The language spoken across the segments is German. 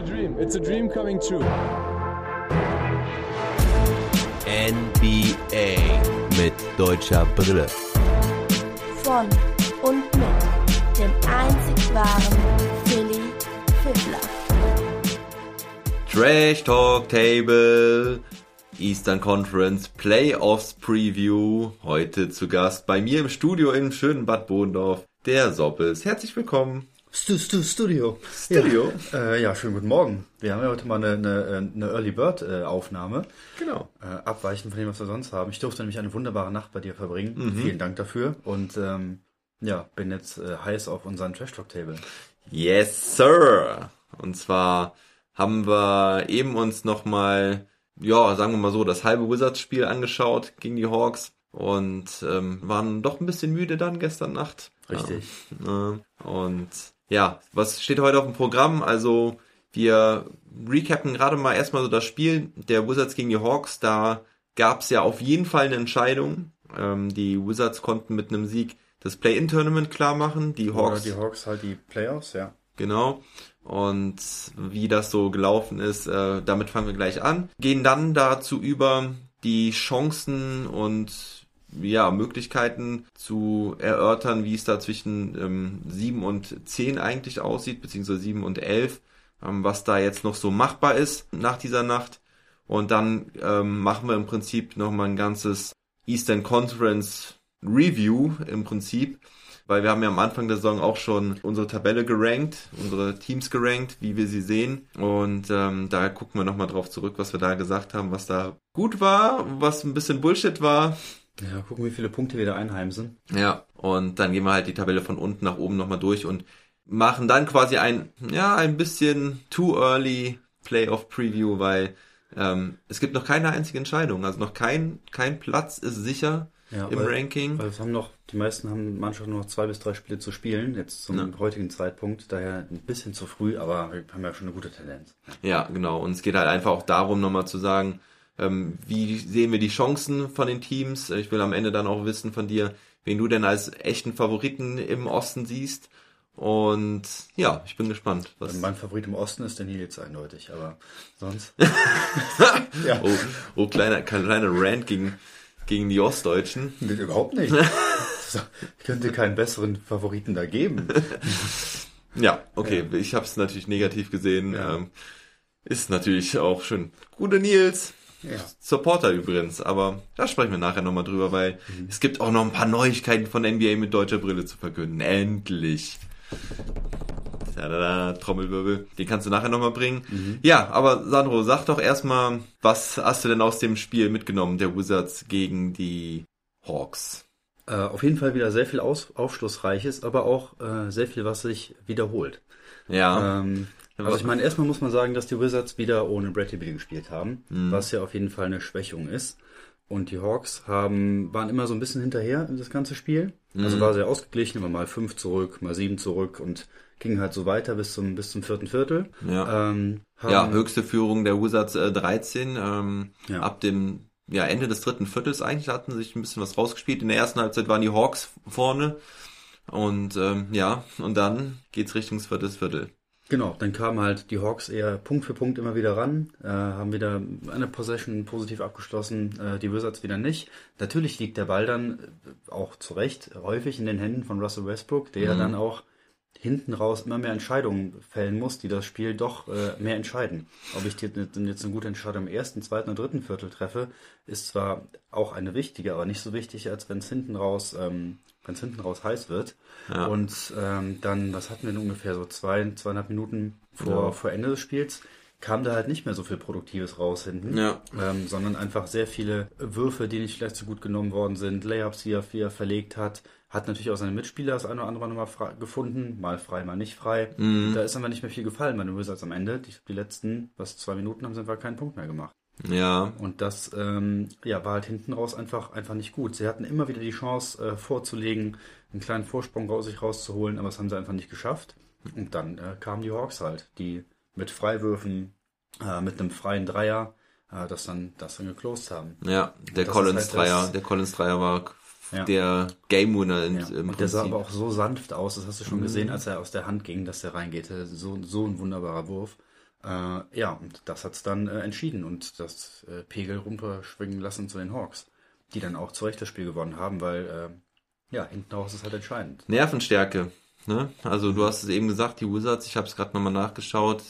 a dream. It's a dream coming true. NBA mit deutscher Brille. Von und mit dem einzig wahren Philly Fiddler. Trash Talk Table. Eastern Conference Playoffs Preview. Heute zu Gast bei mir im Studio im schönen Bad Bodendorf, der Soppels. Herzlich willkommen. Stu, Stu, Studio. Studio. Ja. Äh, ja, schönen guten Morgen. Wir haben ja heute mal eine, eine, eine Early Bird äh, Aufnahme. Genau. Äh, abweichend von dem, was wir sonst haben. Ich durfte nämlich eine wunderbare Nacht bei dir verbringen. Mhm. Vielen Dank dafür. Und ähm, ja, bin jetzt äh, heiß auf unseren Trash Talk Table. Yes, sir. Und zwar haben wir eben uns nochmal, ja, sagen wir mal so, das halbe Wizards-Spiel angeschaut gegen die Hawks und ähm, waren doch ein bisschen müde dann gestern Nacht. Richtig. Ja, und ja, was steht heute auf dem Programm? Also wir recappen gerade mal erstmal so das Spiel der Wizards gegen die Hawks. Da gab es ja auf jeden Fall eine Entscheidung. Ähm, die Wizards konnten mit einem Sieg das Play-In-Tournament klar machen. Die Hawks. Oder die Hawks halt die Playoffs, ja. Genau. Und wie das so gelaufen ist, äh, damit fangen wir gleich an. Gehen dann dazu über, die Chancen und ja, Möglichkeiten zu erörtern, wie es da zwischen ähm, 7 und 10 eigentlich aussieht, beziehungsweise 7 und 11, ähm, was da jetzt noch so machbar ist nach dieser Nacht. Und dann ähm, machen wir im Prinzip nochmal ein ganzes Eastern Conference Review im Prinzip, weil wir haben ja am Anfang der Saison auch schon unsere Tabelle gerankt, unsere Teams gerankt, wie wir sie sehen. Und ähm, da gucken wir nochmal drauf zurück, was wir da gesagt haben, was da gut war, was ein bisschen Bullshit war, ja, gucken, wie viele Punkte wir da einheimsen. Ja, und dann gehen wir halt die Tabelle von unten nach oben nochmal durch und machen dann quasi ein, ja, ein bisschen too early Playoff Preview, weil ähm, es gibt noch keine einzige Entscheidung. Also noch kein, kein Platz ist sicher ja, im weil, Ranking. Weil es haben noch, die meisten haben Mannschaften noch zwei bis drei Spiele zu spielen, jetzt zum ja. heutigen Zeitpunkt. Daher ein bisschen zu früh, aber wir haben ja schon eine gute Tendenz. Ja, genau. Und es geht halt einfach auch darum, nochmal zu sagen, ähm, wie sehen wir die Chancen von den Teams? Ich will am Ende dann auch wissen von dir, wen du denn als echten Favoriten im Osten siehst. Und ja, ich bin gespannt. Was mein Favorit im Osten ist der Nils eindeutig, aber sonst. ja. Oh, oh kleiner, kleiner Rant gegen, gegen die Ostdeutschen. Nee, überhaupt nicht. ich könnte keinen besseren Favoriten da geben. ja, okay, ja. ich habe es natürlich negativ gesehen. Ja. Ähm, ist natürlich auch schön. Gute Nils, ja. Supporter übrigens, aber da sprechen wir nachher nochmal drüber, weil mhm. es gibt auch noch ein paar Neuigkeiten von NBA mit deutscher Brille zu verkünden. Endlich. Tada, Trommelwirbel. Den kannst du nachher nochmal bringen. Mhm. Ja, aber Sandro, sag doch erstmal, was hast du denn aus dem Spiel mitgenommen, der Wizards gegen die Hawks? Äh, auf jeden Fall wieder sehr viel Aus Aufschlussreiches, aber auch äh, sehr viel, was sich wiederholt. Ja. Ähm, also ich meine, erstmal muss man sagen, dass die Wizards wieder ohne Bradley Beal gespielt haben, mhm. was ja auf jeden Fall eine Schwächung ist. Und die Hawks haben, waren immer so ein bisschen hinterher in das ganze Spiel. Also mhm. War sehr ausgeglichen, immer mal fünf zurück, mal sieben zurück und ging halt so weiter bis zum, bis zum vierten Viertel. Ja, ähm, ja höchste Führung der Wizards äh, 13. Ähm, ja. Ab dem ja, Ende des dritten Viertels eigentlich hatten sich ein bisschen was rausgespielt. In der ersten Halbzeit waren die Hawks vorne. Und ähm, ja, und dann geht's Richtung viertes Viertel. Genau, dann kamen halt die Hawks eher Punkt für Punkt immer wieder ran, äh, haben wieder eine Possession positiv abgeschlossen, äh, die Wizards wieder nicht. Natürlich liegt der Ball dann äh, auch zu Recht häufig in den Händen von Russell Westbrook, der mhm. dann auch hinten raus immer mehr Entscheidungen fällen muss, die das Spiel doch äh, mehr entscheiden. Ob ich jetzt eine gute Entscheidung im ersten, zweiten oder dritten Viertel treffe, ist zwar auch eine wichtige, aber nicht so wichtig, als wenn es hinten raus ähm, es hinten raus heiß wird. Ja. Und ähm, dann, was hatten wir denn ungefähr so zwei, zweieinhalb Minuten vor, ja. vor Ende des Spiels, kam da halt nicht mehr so viel Produktives raus hinten, ja. ähm, sondern einfach sehr viele Würfe, die nicht vielleicht so gut genommen worden sind, Layups, die er, die er verlegt hat, hat natürlich auch seine Mitspieler das eine oder andere Mal gefunden, mal frei, mal nicht frei. Mhm. Da ist aber nicht mehr viel gefallen bei den Wizards am Ende. Die, die letzten, was zwei Minuten haben, sind wir keinen Punkt mehr gemacht. Ja. Und das ähm, ja, war halt hinten raus einfach, einfach nicht gut. Sie hatten immer wieder die Chance äh, vorzulegen, einen kleinen Vorsprung aus sich rauszuholen, aber das haben sie einfach nicht geschafft. Und dann äh, kamen die Hawks halt, die mit Freiwürfen, äh, mit einem freien Dreier, äh, das dann das dann geclosed haben. Ja, der Collins halt Dreier, der Collins Dreier war ja. der Game Winner in, ja. im Und Prinzip. der sah aber auch so sanft aus, das hast du schon mhm. gesehen, als er aus der Hand ging, dass der reingeht. So, so ein wunderbarer Wurf. Äh, ja, und das hat's dann äh, entschieden und das äh, Pegel runterschwingen lassen zu den Hawks, die dann auch zu Recht das Spiel gewonnen haben, weil äh, ja, hinten raus ist halt entscheidend. Nervenstärke. Ne? Also du hast es eben gesagt, die Wizards, ich habe es gerade nochmal nachgeschaut,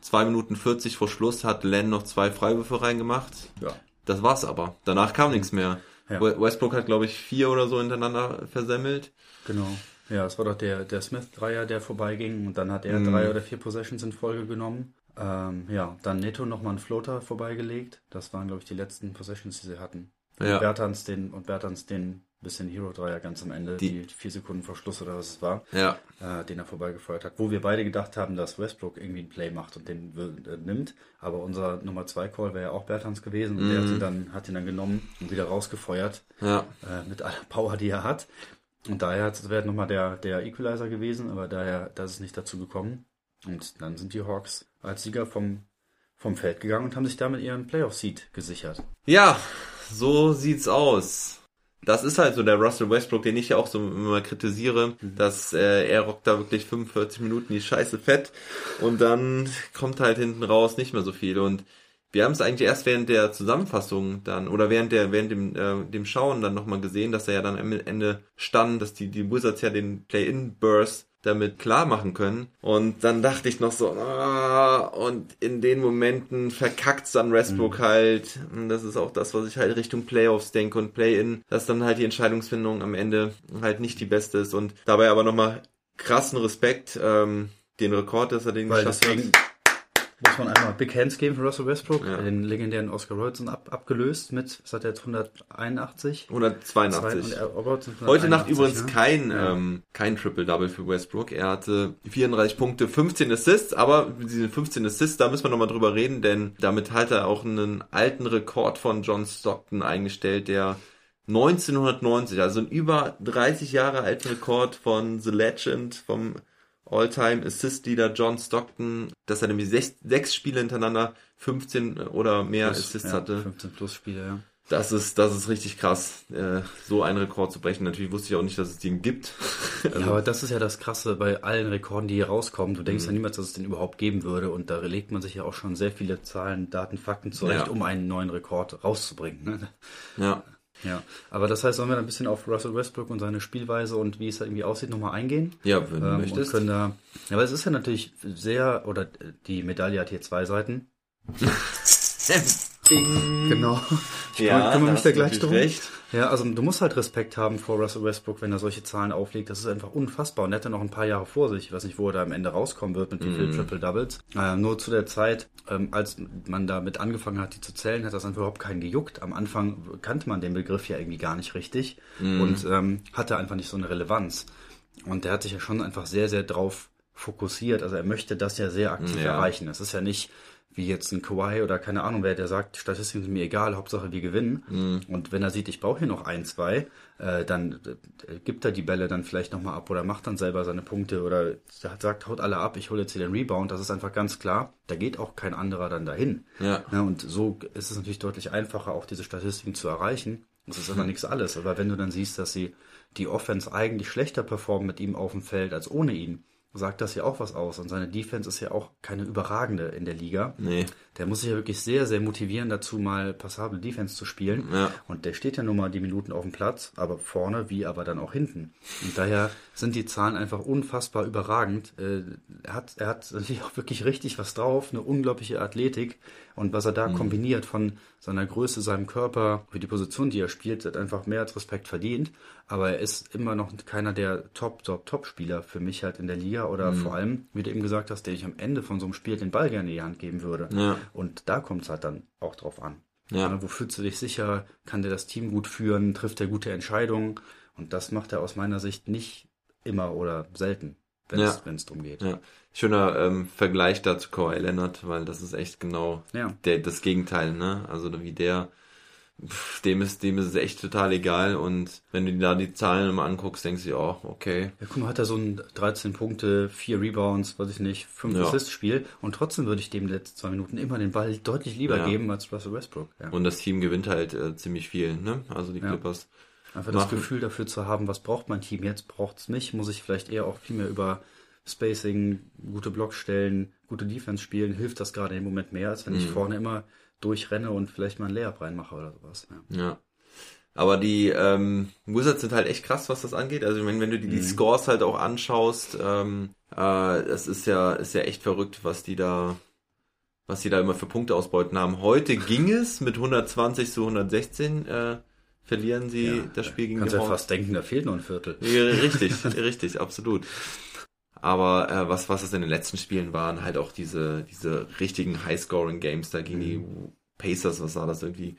2 Minuten 40 vor Schluss hat Len noch zwei Freiwürfe reingemacht. Ja. Das war's aber. Danach kam nichts mehr. Ja. We- Westbrook hat, glaube ich, vier oder so hintereinander versemmelt. Genau. Ja, es war doch der, der Smith-Dreier, der vorbeiging und dann hat er Mhm. drei oder vier Possessions in Folge genommen. Ähm, ja, dann Neto nochmal einen Floater vorbeigelegt. Das waren, glaube ich, die letzten Possessions, die sie hatten. Ja. Und Bertans den, und Bertans den bisschen Hero-Dreier ganz am Ende, Die- die, vier Sekunden vor Schluss oder was es war, Ja, äh, den er vorbeigefeuert hat. Wo wir beide gedacht haben, dass Westbrook irgendwie ein Play macht und den äh, nimmt. Aber unser Nummer 2 Call wäre ja auch Bertans gewesen und der hat ihn, dann, hat ihn dann genommen und wieder rausgefeuert ja. äh, mit aller Power, die er hat. Und daher wäre nochmal der, der Equalizer gewesen, aber daher, das ist nicht dazu gekommen. Und dann sind die Hawks als Sieger vom, vom Feld gegangen und haben sich damit ihren Playoff-Seed gesichert. Ja, so sieht's aus. Das ist halt so der Russell Westbrook, den ich ja auch so immer kritisiere, dass äh, er rockt da wirklich 45 Minuten die Scheiße fett und dann kommt halt hinten raus nicht mehr so viel und wir haben es eigentlich erst während der Zusammenfassung dann oder während der während dem äh, dem Schauen dann nochmal gesehen, dass er ja dann am Ende stand, dass die die Wizards ja den Play-in-Burst damit klar machen können. Und dann dachte ich noch so, ah, und in den Momenten verkackt's dann Westbrook halt. Und das ist auch das, was ich halt Richtung Playoffs denke und Play-In, dass dann halt die Entscheidungsfindung am Ende halt nicht die beste ist. Und dabei aber nochmal krassen Respekt, ähm, den Rekord, dass er den Weil geschafft hat. Muss man einmal Big Hands geben für Russell Westbrook, Ja. den legendären Oscar Robertson ab, abgelöst mit, was hat er jetzt, 181? 182. Und er- Robertson Heute Nacht 181, übrigens ne? kein, Ja. ähm, kein Triple-Double für Westbrook. Er hatte 34 Punkte, 15 Assists, aber diese 15 Assists, da müssen wir nochmal drüber reden, denn damit hat er auch einen alten Rekord von John Stockton eingestellt, der 1990, also einen über 30 Jahre alten Rekord von The Legend, vom All-Time Assist Leader John Stockton, dass er nämlich sechs, sechs Spiele hintereinander 15 oder mehr Plus, Assists ja, hatte. 15 plus Spiele, ja. Das ist, das ist richtig krass, äh, so einen Rekord zu brechen. Natürlich wusste ich auch nicht, dass es den gibt. Ja, aber das ist ja das Krasse bei allen Rekorden, die hier rauskommen. Du Mhm. denkst ja niemals, dass es den überhaupt geben würde. Und da legt man sich ja auch schon sehr viele Zahlen, Daten, Fakten zurecht, Ja. um einen neuen Rekord rauszubringen. Ne? ja. Ja, aber das heißt, sollen wir ein bisschen auf Russell Westbrook und seine Spielweise und wie es da irgendwie aussieht, nochmal eingehen? Ja, wenn du Ähm, möchtest. können da, ja, aber es ist ja natürlich sehr, oder äh, die Medaille hat hier zwei Seiten. Genau. Ich Ja, kümmere mich da gleich drum. recht. Ja, also du musst halt Respekt haben vor Russell Westbrook, wenn er solche Zahlen auflegt. Das ist einfach unfassbar. Und er hat ja noch ein paar Jahre vor sich. Ich weiß nicht, wo er da am Ende rauskommen wird mit wie viel Triple Doubles. Äh, nur zu der Zeit, ähm, als man damit angefangen hat, die zu zählen, hat das einfach überhaupt keinen gejuckt. Am Anfang kannte man den Begriff ja irgendwie gar nicht richtig und ähm, hatte einfach nicht so eine Relevanz. Und der hat sich ja schon einfach sehr, sehr drauf fokussiert. Also er möchte das ja sehr aktiv Ja. erreichen. Es ist ja nicht wie jetzt ein Kawhi oder keine Ahnung wer, der sagt, Statistiken sind mir egal, Hauptsache wir gewinnen. Mhm. Und wenn er sieht, ich brauche hier noch ein, zwei, äh, dann äh, gibt er die Bälle dann vielleicht nochmal ab oder macht dann selber seine Punkte oder sagt, haut alle ab, ich hole jetzt hier den Rebound. Das ist einfach ganz klar. Da geht auch kein anderer dann dahin. Ja. Ja, und so ist es natürlich deutlich einfacher, auch diese Statistiken zu erreichen. Das ist aber nichts alles. Aber wenn du dann siehst, dass sie die Offense eigentlich schlechter performen mit ihm auf dem Feld als ohne ihn, sagt das ja auch was aus. Und seine Defense ist ja auch keine überragende in der Liga. Nee. Der muss sich ja wirklich sehr, sehr motivieren dazu, mal passable Defense zu spielen. Ja. Und der steht ja nun mal die Minuten auf dem Platz, aber vorne wie aber dann auch hinten. Und daher sind die Zahlen einfach unfassbar überragend. Äh, Er hat, er hat natürlich auch wirklich richtig was drauf, eine unglaubliche Athletik. Und was er da kombiniert von seiner Größe, seinem Körper, für die Position, die er spielt, hat einfach mehr als Respekt verdient. Aber er ist immer noch keiner der Top, Top, Top-Spieler für mich halt in der Liga oder vor allem, wie du eben gesagt hast, der ich am Ende von so einem Spiel den Ball gerne in die Hand geben würde. Ja. Und da kommt es halt dann auch drauf an. Ja. Wo fühlst du dich sicher? Kann der das Team gut führen? Trifft er gute Entscheidungen? Und das macht er aus meiner Sicht nicht immer oder selten, wenn Ja. es es drum geht. Ja. Schöner ähm, Vergleich dazu Kawhi Leonard, weil das ist echt genau Ja. der, das Gegenteil, ne? Also wie der, pff, dem ist, dem ist es echt total egal und wenn du dir da die Zahlen immer anguckst, denkst du, dir, oh, okay. Ja, guck mal, hat er so ein 13 Punkte, 4 Rebounds, weiß ich nicht, 5 Ja. Assist-Spiel und trotzdem würde ich dem letzten zwei Minuten immer den Ball deutlich lieber Ja. geben als Russell Westbrook. Ja. Und das Team gewinnt halt äh, ziemlich viel, ne? Also die. Clippers. Einfach das machen. Gefühl dafür zu haben, was braucht mein Team jetzt, braucht es mich, muss ich vielleicht eher auch viel mehr über Spacing, gute Blocks stellen, gute Defense spielen, hilft das gerade im Moment mehr, als wenn ich vorne immer durchrenne und vielleicht mal einen Layup reinmache oder sowas. Ja. Ja. Aber die ähm, Wizards sind halt echt krass, was das angeht. Also ich meine, wenn du die, die Scores halt auch anschaust, ähm, äh, das ist ja, ist ja echt verrückt, was die da, was die da immer für Punkte ausbeuten haben. Heute ging es mit 120 zu 116, äh, verlieren sie Ja, das Spiel gegen Kannst ja fast denken, da fehlt noch ein Viertel. Richtig, richtig, absolut. Aber äh, was, was es in den letzten Spielen waren, halt auch diese, diese richtigen High-Scoring-Games da gegen die Pacers, was war das irgendwie?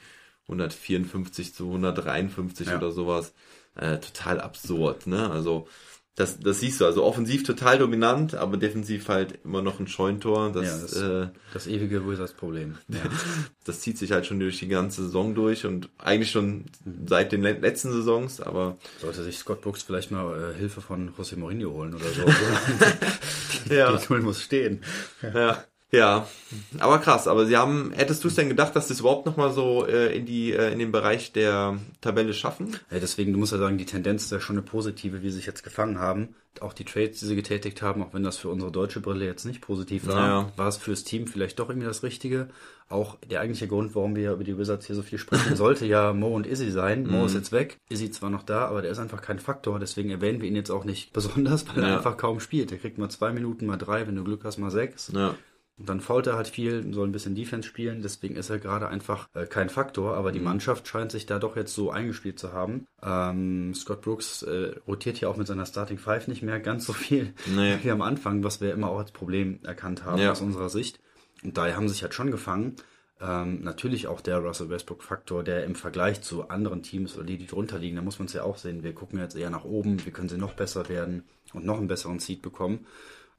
154 zu 153 Ja. oder sowas. Äh, total absurd, ne? Also, das, das siehst du, also offensiv total dominant, aber defensiv halt immer noch ein Scheuntor. Das, Ja, das- äh, Das ewige Wizards-Problem. Ja. das zieht sich halt schon durch die ganze Saison durch und eigentlich schon seit den le- letzten Saisons, aber Sollte sich Scott Brooks vielleicht mal äh, Hilfe von José Mourinho holen oder so. ja. Die Null muss stehen. Ja. Ja, aber krass. Aber sie haben, hättest du es denn gedacht, dass sie es überhaupt noch mal so äh, in die äh, in den Bereich der Tabelle schaffen? Ja, deswegen, du musst ja sagen, die Tendenz ist ja schon eine positive, wie sie sich jetzt gefangen haben. Auch die Trades, die sie getätigt haben, auch wenn das für unsere deutsche Brille jetzt nicht positiv war, Ja. war es fürs Team vielleicht doch irgendwie das Richtige. Auch der eigentliche Grund, warum wir über die Wizards hier so viel sprechen, sollte ja Mo und Izzy sein. Mo ist jetzt weg, Izzy zwar noch da, aber der ist einfach kein Faktor, deswegen erwähnen wir ihn jetzt auch nicht besonders, weil Ja. er einfach kaum spielt. Der kriegt mal zwei Minuten, mal drei, wenn du Glück hast, mal sechs. Ja, Und dann fault er halt viel, soll ein bisschen Defense spielen, deswegen ist er gerade einfach äh, kein Faktor, aber die Mannschaft scheint sich da doch jetzt so eingespielt zu haben. Ähm, Scott Brooks äh, rotiert ja auch mit seiner Starting Five nicht mehr ganz so viel Nee. wie am Anfang, was wir immer auch als Problem erkannt haben Ja. aus unserer Sicht. Und daher haben sie sich halt schon gefangen. Ähm, natürlich auch der Russell Westbrook-Faktor, der im Vergleich zu anderen Teams oder die, die drunter liegen, da muss man es ja auch sehen. Wir gucken jetzt eher nach oben, wie können sie noch besser werden und noch einen besseren Seed bekommen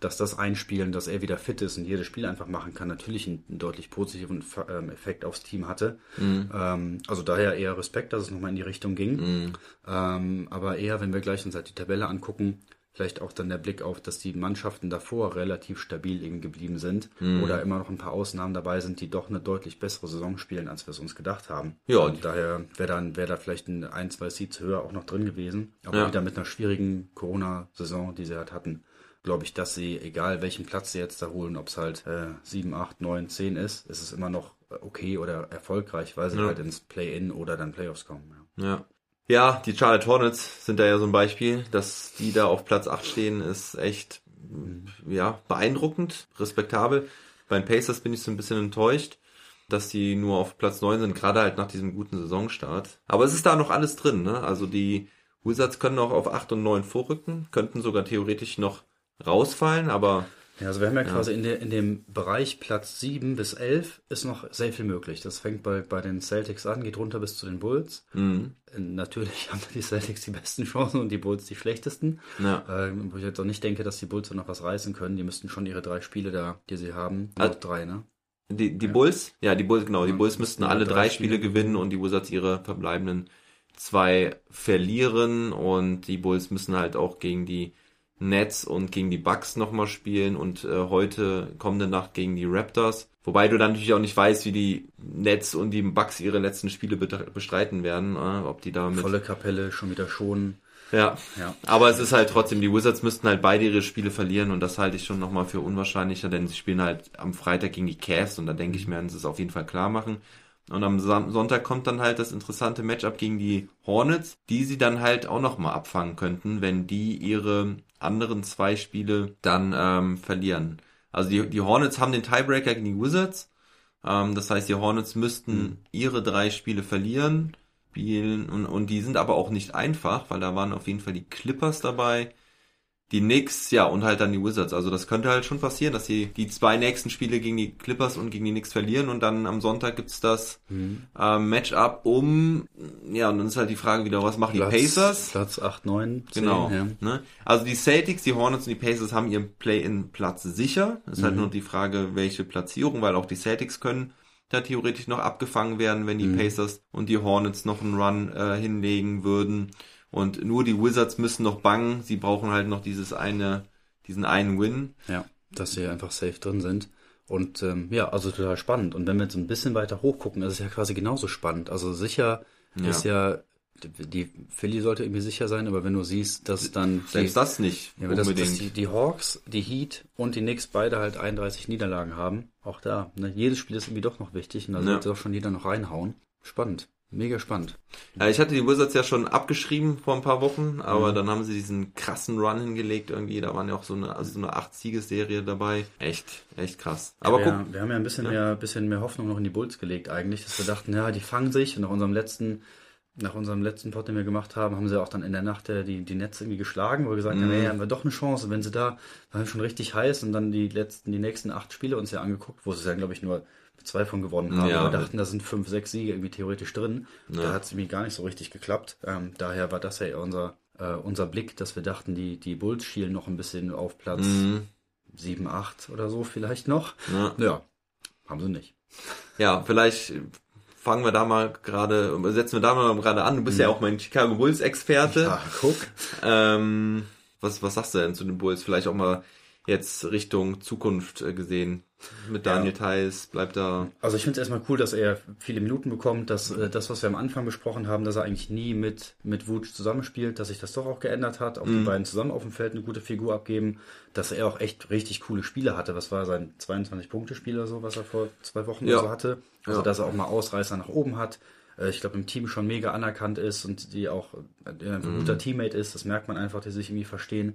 dass das Einspielen, dass er wieder fit ist und jedes Spiel einfach machen kann, natürlich einen, einen deutlich positiven ähm, Effekt aufs Team hatte. Ähm, also daher eher Respekt, dass es nochmal in die Richtung ging. Ähm, aber eher, wenn wir gleich uns halt die Tabelle angucken, vielleicht auch dann der Blick auf, dass die Mannschaften davor relativ stabil eben geblieben sind oder immer noch ein paar Ausnahmen dabei sind, die doch eine deutlich bessere Saison spielen, als wir es uns gedacht haben. Ja. Und daher wäre dann wäre da vielleicht ein, ein, zwei Seeds höher auch noch drin gewesen. Aber Ja. wieder mit einer schwierigen Corona-Saison, die sie halt hatten, glaube ich, dass sie, egal welchen Platz sie jetzt da holen, ob es halt äh, 7, 8, 9, 10 ist, ist es immer noch äh, okay oder erfolgreich, weil sie Ja. halt ins Play-In oder dann Playoffs kommen. Ja. ja. Ja, die Charlotte Hornets sind da ja so ein Beispiel, dass die da auf Platz 8 stehen, ist echt ja, beeindruckend, respektabel. Bei den Pacers bin ich so ein bisschen enttäuscht, dass die nur auf Platz 9 sind, gerade halt nach diesem guten Saisonstart. Aber es ist da noch alles drin, ne? Also die Wizards können auch auf 8 und 9 vorrücken, könnten sogar theoretisch noch rausfallen, aber Ja, also wir haben ja, quasi in, der, in dem Bereich Platz 7 bis 11 ist noch sehr viel möglich. Das fängt bei, bei den Celtics an, geht runter bis zu den Bulls. mh, Äh, Natürlich haben die Celtics die besten Chancen und die Bulls die schlechtesten. ja. Ähm, wo ich jetzt auch nicht denke, dass die Bulls noch was reißen können. Die müssten schon ihre drei Spiele da, die sie haben, Also- drei, ne? Die, die Bulls, ja, die Bulls, genau, die Ja, Bulls müssten alle drei drei Spiele Spiele gewinnen und die Wizards ihre verbleibenden zwei verlieren und die Bulls müssen halt auch gegen die Nets und gegen die Bucks nochmal spielen und äh, heute kommende Nacht gegen die Raptors. Wobei du dann natürlich auch nicht weißt, wie die Nets und die Bucks ihre letzten Spiele bestreiten werden, äh, ob die da mit Volle Kapelle, schon wieder schonen. ja. Ja. Aber es ist halt trotzdem, die Wizards müssten halt beide ihre Spiele verlieren und das halte ich schon nochmal für unwahrscheinlicher, denn sie spielen halt am Freitag gegen die Cavs und da denke ich, werden sie es auf jeden Fall klar machen. Und am Sonntag kommt dann halt das interessante Matchup gegen die Hornets, die sie dann halt auch nochmal abfangen könnten, wenn die ihre anderen zwei Spiele dann ähm, verlieren. Also die, die Hornets haben den Tiebreaker gegen die Wizards. Ähm, das heißt, die Hornets müssten ihre drei Spiele verlieren spielen und, und die sind aber auch nicht einfach, weil da waren auf jeden Fall die Clippers dabei, die Knicks, ja, und halt dann die Wizards. Also das könnte halt schon passieren, dass sie die zwei nächsten Spiele gegen die Clippers und gegen die Knicks verlieren und dann am Sonntag gibt's das ähm, Matchup um, ja, und dann ist halt die Frage wieder, was machen die Pacers? Platz 8, 9, 10. Genau. Ja. Ne? Also die Celtics, die Hornets und die Pacers haben ihren Play-in-Platz sicher. Es ist Mhm. halt nur die Frage, welche Platzierung, weil auch die Celtics können da theoretisch noch abgefangen werden, wenn die Mhm. Pacers und die Hornets noch einen Run äh, hinlegen würden. Und nur die Wizards müssen noch bangen. Sie brauchen halt noch dieses eine, diesen einen Win. Ja, dass sie einfach safe drin sind. Und ähm, ja, also total spannend. Und wenn wir jetzt ein bisschen weiter hochgucken, ist es ja quasi genauso spannend. Also sicher Ja. ist ja Die, Philly sollte irgendwie sicher sein, aber wenn du siehst, dass dann Selbst die, das nicht ja, aber dass, unbedingt. dass die, die Hawks, die Heat und die Knicks beide halt 31 Niederlagen haben, auch da. Ne? Jedes Spiel ist irgendwie doch noch wichtig und da Ja. sollte doch schon jeder noch reinhauen. Spannend. Mega spannend. Ja, ich hatte die Wizards ja schon abgeschrieben vor ein paar Wochen, aber Mhm. dann haben sie diesen krassen Run hingelegt irgendwie. Da waren ja auch so eine, also so eine 8-Siegesserie dabei. Echt, echt krass. Aber wir, guck, wir haben ja ein bisschen mehr, bisschen mehr Hoffnung noch in die Bulls gelegt eigentlich, dass wir dachten, ja, die fangen sich und nach unserem letzten, nach unserem letzten Pod, den wir gemacht haben, haben sie auch dann in der Nacht äh, die, die Netze irgendwie geschlagen, wo wir gesagt haben, hey, haben wir doch eine Chance. Wenn sie da, waren schon richtig heiß und dann die letzten, die nächsten acht Spiele uns ja angeguckt, wo sie ja, glaube ich, nur zwei von gewonnen haben. Ja. wir dachten, da sind fünf, sechs Siege irgendwie theoretisch drin. Da hat es irgendwie gar nicht so richtig geklappt. Ähm, daher war das ja unser, äh, unser Blick, dass wir dachten, die, die Bulls schielen noch ein bisschen auf Platz Mhm. sieben, acht oder so vielleicht noch. Ja. Ja, haben sie nicht. ja, vielleicht fangen wir da mal gerade, setzen wir da mal gerade an. Du bist ja auch mein Chicago Bulls Experte. Ah, guck. Ähm, was, was sagst du denn zu den Bulls? Vielleicht auch mal jetzt Richtung Zukunft äh, gesehen. Mit Ja. Daniel Theiss, bleibt da. Also ich finde es erstmal cool, dass er viele Minuten bekommt, dass äh, das, was wir am Anfang besprochen haben, dass er eigentlich nie mit, mit Wutsch zusammenspielt, dass sich das doch auch geändert hat, auch die beiden zusammen auf dem Feld eine gute Figur abgeben, dass er auch echt richtig coole Spiele hatte. Was war sein 22-Punkte-Spiel oder so, was er vor zwei Wochen Ja. so hatte? Also Ja. dass er auch mal Ausreißer nach oben hat. Äh, Ich glaube, im Team schon mega anerkannt ist und die auch äh, ein guter Teammate ist. Das merkt man einfach, die sich irgendwie verstehen.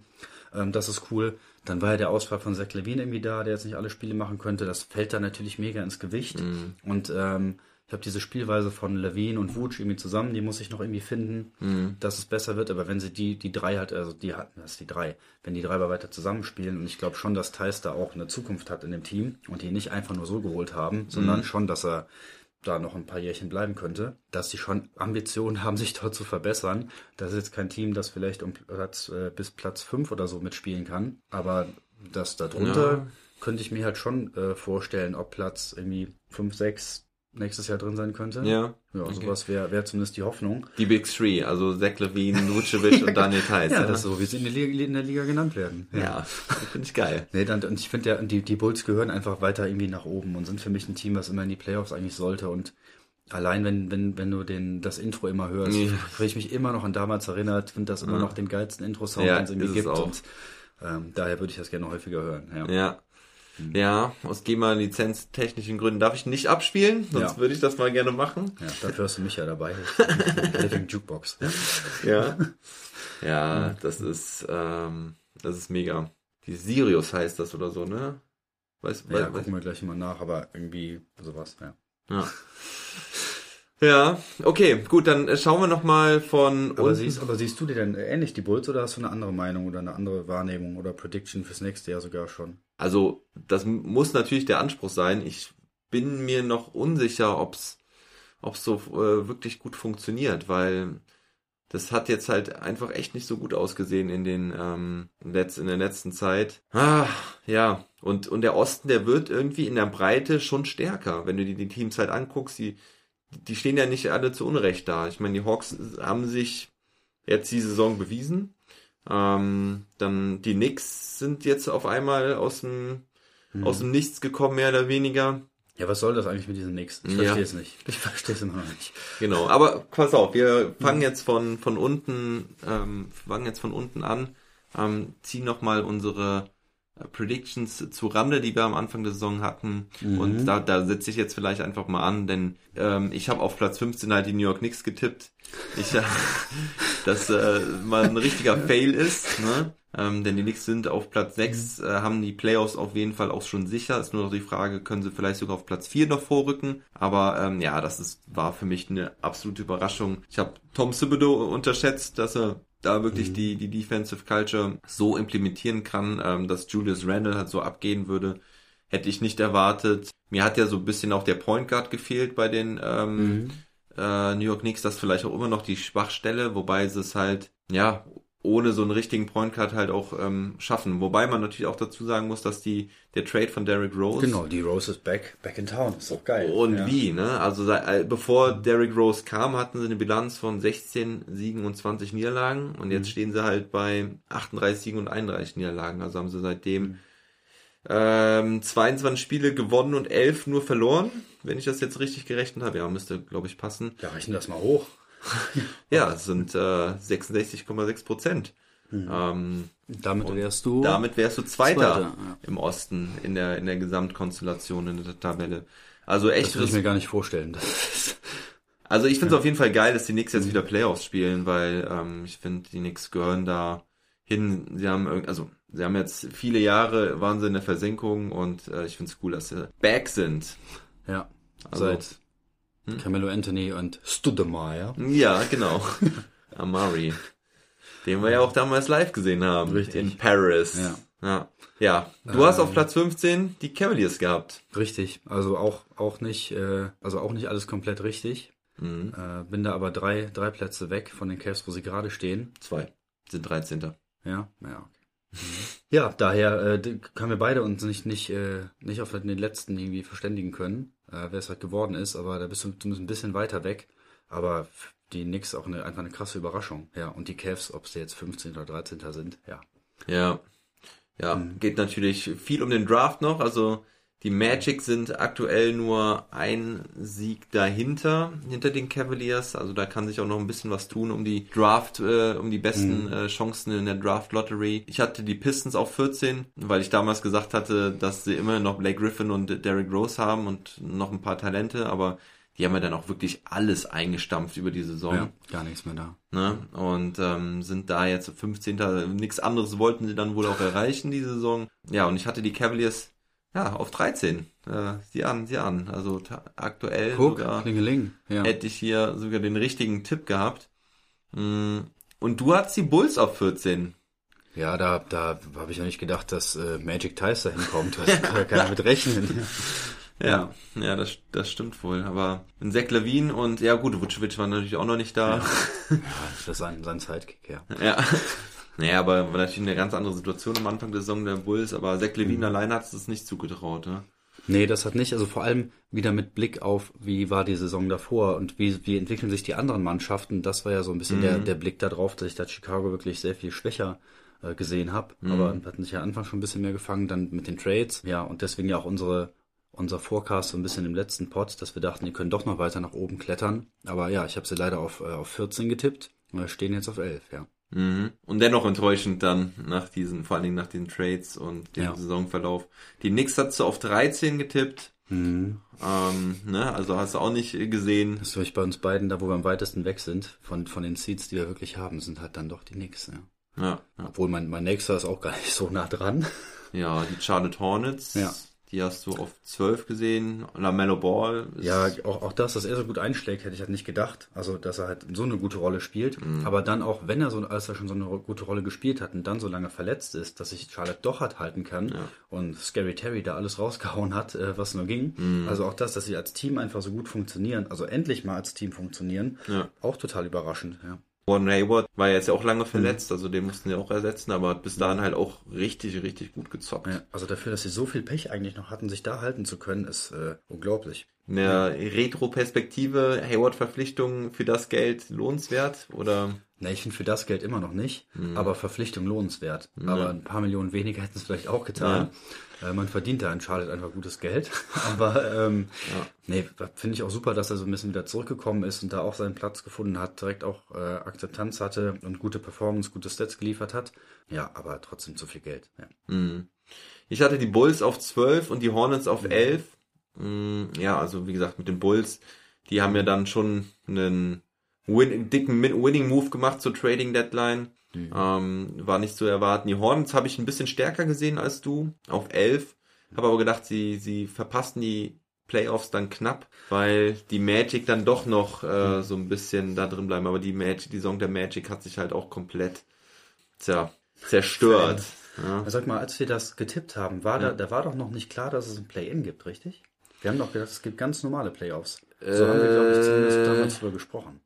Ähm, Das ist cool. Dann war ja der Ausfall von Zach Levine irgendwie da, der jetzt nicht alle Spiele machen könnte. Das fällt dann natürlich mega ins Gewicht. Und ähm, ich habe diese Spielweise von Levine und Wutsch irgendwie zusammen, die muss ich noch irgendwie finden, dass es besser wird. Aber wenn sie die, die drei halt, also die hatten das, die drei, wenn die drei aber weiter zusammenspielen und ich glaube schon, dass Thais da auch eine Zukunft hat in dem Team und die nicht einfach nur so geholt haben, sondern schon, dass er da noch ein paar Jährchen bleiben könnte, dass sie schon Ambitionen haben, sich dort zu verbessern. Das ist jetzt kein Team, das vielleicht um Platz äh, bis Platz 5 oder so mitspielen kann, aber das darunter Ja. könnte ich mir halt schon äh, vorstellen, ob Platz irgendwie 5, 6 nächstes Jahr drin sein könnte. Ja. Ja, Okay. sowas wäre wär zumindest die Hoffnung. Die Big Three, also Zach Levine, Vucevic und Daniel Theiss. Ja, das ist so, wie sie in der Liga, in der Liga genannt werden. Ja, finde ich geil. Nee, dann, und ich finde ja, die, die Bulls gehören einfach weiter irgendwie nach oben und sind für mich ein Team, was immer in die Playoffs eigentlich sollte. Und allein wenn, wenn, wenn du den, das Intro immer hörst, Ja. fühle ich mich immer noch an damals erinnert, finde das immer noch den geilsten Intro-Sound, Ja, den es irgendwie gibt. auch. Und ähm, daher würde ich das gerne häufiger hören. Ja. Ja. Ja, aus GEMA-lizenztechnischen Gründen darf ich nicht abspielen, sonst Ja. würde ich das mal gerne machen. Ja, dafür hast du mich ja dabei. Living Jukebox. Ja. Ja, das ist, ähm, das ist mega. Die Sirius heißt das oder so, ne? Weißt Ja, weiß, gucken wir gleich mal nach, aber irgendwie sowas, ja. ja. Ja, okay, gut, dann äh, schauen wir nochmal von Aber unten. siehst, aber siehst du dir denn ähnlich die Bulls oder hast du eine andere Meinung oder eine andere Wahrnehmung oder Prediction fürs nächste Jahr sogar schon? Also, das muss natürlich der Anspruch sein. Ich bin mir noch unsicher, ob's, ob's so äh, wirklich gut funktioniert, weil das hat jetzt halt einfach echt nicht so gut ausgesehen in den ähm, letz, in der letzten Zeit. Ah, ja. Und und der Osten, der wird irgendwie in der Breite schon stärker, wenn du dir die Teams halt anguckst. Die die stehen ja nicht alle zu Unrecht da. Ich meine, die Hawks haben sich jetzt die Saison bewiesen. Ähm, dann die Knicks sind jetzt auf einmal aus dem aus dem Nichts gekommen, mehr oder weniger. Ja, was soll das eigentlich mit diesem Nix? Ich Ja. verstehe es nicht. Ich verstehe es immer noch nicht. Genau, aber pass auf, wir fangen jetzt von, von unten, ähm, fangen jetzt von unten an, ähm, ziehen nochmal unsere Predictions zu Rande, die wir am Anfang der Saison hatten. Und da, da setze ich jetzt vielleicht einfach mal an, denn ähm, ich habe auf Platz 15 halt die New York Knicks getippt. Ich, äh, das äh, mal ein richtiger Fail ist, ne? Ähm, denn die Knicks sind auf Platz 6, äh, haben die Playoffs auf jeden Fall auch schon sicher. Ist nur noch die Frage, können sie vielleicht sogar auf Platz 4 noch vorrücken. Aber ähm, ja, das ist, war für mich eine absolute Überraschung. Ich habe Tom Thibodeau unterschätzt, dass er da wirklich die, die Defensive Culture so implementieren kann, ähm, dass Julius Randle halt so abgehen würde. Hätte ich nicht erwartet. Mir hat ja so ein bisschen auch der Point Guard gefehlt bei den ähm, äh, New York Knicks. Das ist vielleicht auch immer noch die Schwachstelle, wobei sie es halt, ja, ohne so einen richtigen Point Guard halt auch ähm, schaffen. Wobei man natürlich auch dazu sagen muss, dass die der Trade von Derrick Rose Genau, die Rose ist back, back in town. Ist doch geil. und ja. wie, ne? Also äh, bevor Derrick Rose kam, hatten sie eine Bilanz von 16 Siegen und 20 Niederlagen und Mhm. jetzt stehen sie halt bei 38 Siegen und 31 Niederlagen. Also haben sie seitdem Mhm. ähm, 22 Spiele gewonnen und 11 nur verloren, wenn ich das jetzt richtig gerechnet habe. Ja, müsste, glaube ich, passen. Ja, rechnen das mal hoch. Ja, es sind äh, 66,6 Prozent. Ähm, Damit wärst du. damit wärst du Zweiter, Zweiter, ja. im Osten in der in der Gesamtkonstellation in der Tabelle. Also echt, das will ich mir gar nicht vorstellen. Also ich finde es auf jeden Fall geil, dass die Knicks jetzt wieder Playoffs spielen, weil ähm, ich finde, die Knicks gehören da hin. Sie haben also sie haben jetzt viele Jahre waren sie in der Versenkung und äh, ich finde es cool, dass sie back sind. ja. Also- Seit Carmelo Anthony und Studemeyer. Ja, genau. Amari. Den wir ja auch damals live gesehen haben. Richtig. In Paris. Ja. Ja. ja. Du hast auf Platz 15 die Cavaliers gehabt. Richtig. Also auch, auch nicht, äh, also auch nicht alles komplett richtig. Mhm. Äh, bin da aber drei, drei Plätze weg von den Cavs, wo sie gerade stehen. Zwei. Sind 13. Ja, ja, okay. Ja, daher äh, können wir beide uns nicht nicht äh, nicht auf den letzten irgendwie verständigen können, äh, wer es halt geworden ist, aber da bist du zumindest ein bisschen weiter weg. Aber die Knicks auch eine, einfach eine krasse Überraschung. Ja, und die Cavs, ob sie jetzt 15 oder 13. sind, ja. Ja. Ja, Mhm. geht natürlich viel um den Draft noch. Also die Magic sind aktuell nur ein Sieg dahinter, hinter den Cavaliers. Also da kann sich auch noch ein bisschen was tun um die Draft, äh, um die besten Mhm. äh, Chancen in der Draft Lottery. Ich hatte die Pistons auf 14, weil ich damals gesagt hatte, dass sie immer noch Blake Griffin und Derrick Rose haben und noch ein paar Talente, aber die haben ja dann auch wirklich alles eingestampft über die Saison. ja gar nichts mehr da. Ne? Und ähm, sind da jetzt 15. Nichts anderes wollten sie dann wohl auch erreichen, die Saison. Ja, und ich hatte die Cavaliers ja auf 13. Äh, sieh an, sieh an. Also aktuell Guck, sogar Klingeling. Ja. hätte ich hier sogar den richtigen Tipp gehabt. Mm, Und du hattest die Bulls auf 14. Ja, da, da habe ich ja nicht gedacht, dass äh, Magic Ties da hinkommt. Da kann ja keiner mit rechnen. Ja, ja, das, das stimmt wohl. Aber in Zach Levine und ja gut, Vucevic war natürlich auch noch nicht da. Ja, das ist sein, sein Sidekick, ja. Ja. Naja, aber war natürlich eine ganz andere Situation am Anfang der Saison der Bulls, aber Zach Levine allein hat es nicht zugetraut, ne? Nee, das hat nicht. Also vor allem wieder mit Blick auf, wie war die Saison davor und wie, wie entwickeln sich die anderen Mannschaften. Das war ja so ein bisschen der, der Blick darauf, dass ich da Chicago wirklich sehr viel schwächer äh, gesehen habe. Aber hatten sich ja Anfang schon ein bisschen mehr gefangen, dann mit den Trades. Ja, und deswegen ja auch unsere unser Forecast so ein bisschen im letzten Pod, dass wir dachten, die können doch noch weiter nach oben klettern. Aber ja, ich habe sie leider auf, äh, auf 14 getippt. Wir stehen jetzt auf 11, ja. Mhm. Und dennoch enttäuschend dann nach diesen, vor allen Dingen nach den Trades und dem Ja. Saisonverlauf. Die Knicks hat du auf 13 getippt. Mhm. Ähm, ne, also hast du auch nicht gesehen. Das ist bei uns beiden, da wo wir am weitesten weg sind, von, von den Seeds, die wir wirklich haben, sind halt dann doch die Knicks, ja. Ja, ja. Obwohl mein, mein nächster ist auch gar nicht so nah dran. ja die Charlotte Hornets. Ja. Die hast du auf 12 gesehen. LaMelo Ball. Ja, auch, auch das, dass er so gut einschlägt, hätte ich halt nicht gedacht. Also, dass er halt so eine gute Rolle spielt. Aber dann auch, wenn er so, als er schon so eine gute Rolle gespielt hat und dann so lange verletzt ist, dass sich Charlotte doch hat halten kann und Scary Terry da alles rausgehauen hat, äh, was nur ging. Also auch das, dass sie als Team einfach so gut funktionieren, also endlich mal als Team funktionieren, Ja. auch total überraschend, ja. Gordon Hayward war jetzt ja auch lange Mhm. verletzt, also den mussten sie auch ersetzen, aber hat bis dahin halt auch richtig, richtig gut gezockt. ja. Also dafür, dass sie so viel Pech eigentlich noch hatten, sich da halten zu können, ist äh, unglaublich. In der Retro-Perspektive, Hayward-Verpflichtung für das Geld lohnenswert oder? Na, ich finde für das Geld immer noch nicht, aber Verpflichtung lohnenswert. Aber ein paar Millionen weniger hätten es vielleicht auch getan. Äh, man verdient da in Charlotte einfach gutes Geld. aber ähm, nee, finde ich auch super, dass er so ein bisschen wieder zurückgekommen ist und da auch seinen Platz gefunden hat, direkt auch äh, Akzeptanz hatte und gute Performance, gute Stats geliefert hat. Ja, aber trotzdem zu viel Geld. Ja. Ich hatte die Bulls auf 12 und die Hornets auf 11. Mm, Ja, also wie gesagt, mit den Bulls, die haben ja dann schon einen win dicken Min- Winning Move gemacht zur Trading Deadline. Ähm, war nicht zu erwarten. Die Hornets habe ich ein bisschen stärker gesehen als du, auf 11. Habe aber gedacht, sie, sie verpassten die Playoffs dann knapp, weil die Magic dann doch noch äh, so ein bisschen da drin bleiben. Aber die Magic, die Saison der Magic hat sich halt auch komplett tja, zerstört. Ja. Sag mal, als wir das getippt haben, war da, da war doch noch nicht klar, dass es ein Play-In gibt, richtig? Wir haben doch gedacht, es gibt ganz normale Playoffs. So haben wir, glaube ich, zumindest Äh, damals drüber gesprochen.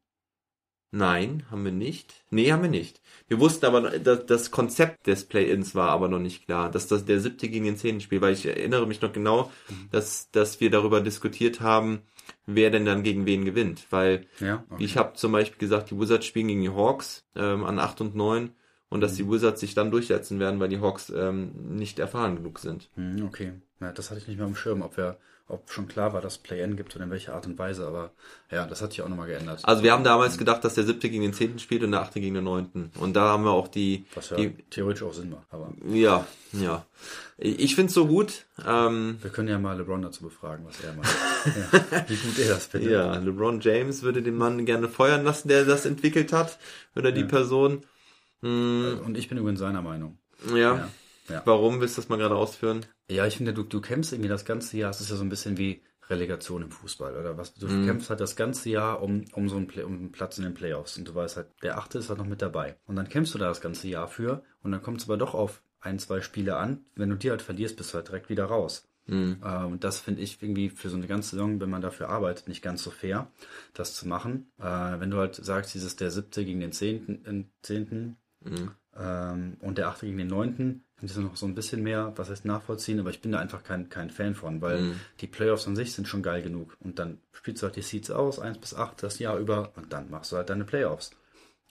Nein, haben wir nicht. Nee, haben wir nicht. Wir wussten aber, das, das Konzept des Play-Ins war aber noch nicht klar, dass das der siebte gegen den zehnten Spiel, weil ich erinnere mich noch genau, dass, dass wir darüber diskutiert haben, wer denn dann gegen wen gewinnt, weil Ja, okay. ich habe zum Beispiel gesagt, die Wizards spielen gegen die Hawks ähm, an 8 und 9 und dass die Wizards sich dann durchsetzen werden, weil die Hawks ähm, nicht erfahren genug sind. Hm, okay. Ja, das hatte ich nicht mehr am Schirm, ob wir, ob schon klar war, dass Play-In gibt und in welcher Art und Weise, aber ja, das hat sich auch nochmal geändert. Also wir haben damals gedacht, dass der siebte gegen den zehnten spielt und der achte gegen den neunten. Und da haben wir auch die, Was ja die theoretisch auch Sinn macht, aber ja, ja. Ich finde es so gut. Ähm, wir können ja mal LeBron dazu befragen, was er macht. ja, wie gut er das findet. ja, LeBron James würde den Mann gerne feuern lassen, der das entwickelt hat. Oder die Ja. Person. Hm, Und ich bin übrigens seiner Meinung. ja. Ja. Ja. Warum willst du das mal gerade ausführen? Ja, ich finde, du, du kämpfst irgendwie das ganze Jahr, es ist ja so ein bisschen wie Relegation im Fußball, oder was? Du Mhm. kämpfst halt das ganze Jahr um, um so einen, Play, um einen Platz in den Playoffs und du weißt halt, der Achte ist halt noch mit dabei. Und dann kämpfst du da das ganze Jahr für und dann kommt es aber doch auf ein, zwei Spiele an. Wenn du die halt verlierst, bist du halt direkt wieder raus. Mhm. Äh, Und das finde ich irgendwie für so eine ganze Saison, wenn man dafür arbeitet, nicht ganz so fair, das zu machen. Äh, wenn du halt sagst, dieses der siebte gegen den zehnten, äh, zehnten Mhm. ähm, und der achte gegen den neunten, ich das noch so ein bisschen mehr, was heißt nachvollziehen, aber ich bin da einfach kein, kein Fan von, weil Mhm. die Playoffs an sich sind schon geil genug. Und dann spielst du halt die Seeds aus, 1 bis 8 das Jahr über und dann machst du halt deine Playoffs.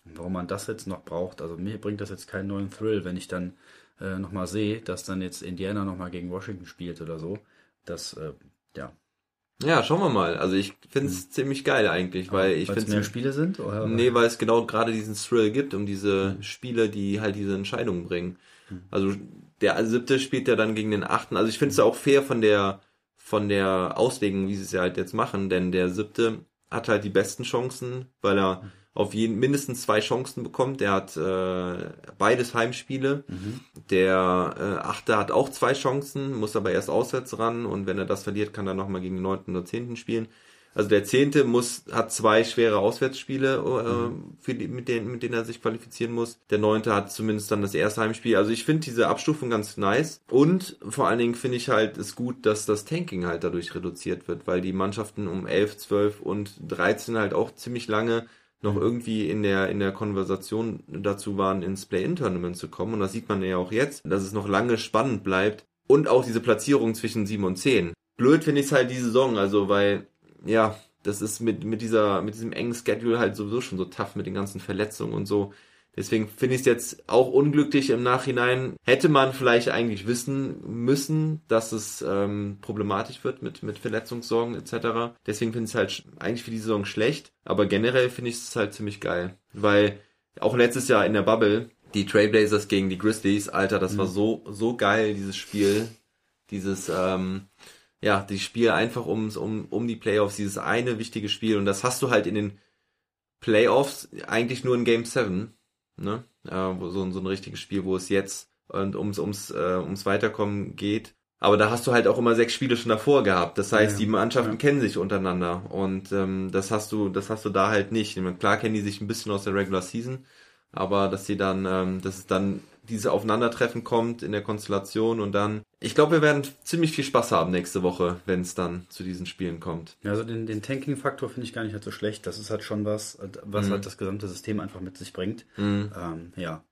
Und warum man das jetzt noch braucht, also mir bringt das jetzt keinen neuen Thrill, wenn ich dann äh, nochmal sehe, dass dann jetzt Indiana nochmal gegen Washington spielt oder so. Das, äh, ja. Ja, schauen wir mal. Also ich finde es ziemlich geil eigentlich, weil ich Weil es finde mehr Spiele sind? Oder? Nee, weil es genau gerade diesen Thrill gibt, um diese Spiele, die halt diese Entscheidungen bringen. Also der siebte spielt ja dann gegen den achten. Also ich finde es auch fair von der von der Auslegung, wie sie es ja halt jetzt machen, denn der siebte hat halt die besten Chancen, weil er auf jeden mindestens zwei Chancen bekommt. Der hat äh, beides Heimspiele. Der äh, achte hat auch zwei Chancen, muss aber erst auswärts ran und wenn er das verliert, kann er nochmal gegen den neunten oder zehnten spielen. Also der zehnte muss, hat zwei schwere Auswärtsspiele, äh, für die, mit, denen, mit denen er sich qualifizieren muss. Der neunte hat zumindest dann das erste Heimspiel. Also ich finde diese Abstufung ganz nice. Und vor allen Dingen finde ich halt es gut, dass das Tanking halt dadurch reduziert wird, weil die Mannschaften um 11, 12 und 13 halt auch ziemlich lange noch irgendwie in der, in der Konversation dazu waren, ins Play-In-Tournament zu kommen. Und das sieht man ja auch jetzt, dass es noch lange spannend bleibt. Und auch diese Platzierung zwischen 7 und 10. Blöd finde ich es halt die Saison, also weil ja, das ist mit, mit dieser, mit diesem engen Schedule halt sowieso schon so tough mit den ganzen Verletzungen und so. Deswegen finde ich es jetzt auch unglücklich im Nachhinein. Hätte man vielleicht eigentlich wissen müssen, dass es ähm, problematisch wird mit, mit Verletzungssorgen etc. Deswegen finde ich es halt eigentlich für die Saison schlecht. Aber generell finde ich es halt ziemlich geil. Weil auch letztes Jahr in der Bubble, die Trailblazers gegen die Grizzlies, Alter, das war so, so geil, dieses Spiel. Dieses, ähm, ja, die Spiel einfach ums, um, um die Playoffs, dieses eine wichtige Spiel. Und das hast du halt in den Playoffs eigentlich nur in Game 7, ne? Äh, so, so ein richtiges Spiel, wo es jetzt und ums, ums, äh, ums Weiterkommen geht. Aber da hast du halt auch immer sechs Spiele schon davor gehabt. Das heißt, Ja, die Mannschaften ja. kennen sich untereinander. Und ähm, das hast du, das hast du da halt nicht. Meine, Klar kennen die sich ein bisschen aus der Regular Season, aber dass sie dann, ähm, dass es dann diese Aufeinandertreffen kommt in der Konstellation und dann. Ich glaube, wir werden ziemlich viel Spaß haben nächste Woche, wenn es dann zu diesen Spielen kommt. Ja, also den, den Tanking-Faktor finde ich gar nicht halt so schlecht. Das ist halt schon was, was Mhm. halt das gesamte System einfach mit sich bringt. Mhm. Ähm, ja.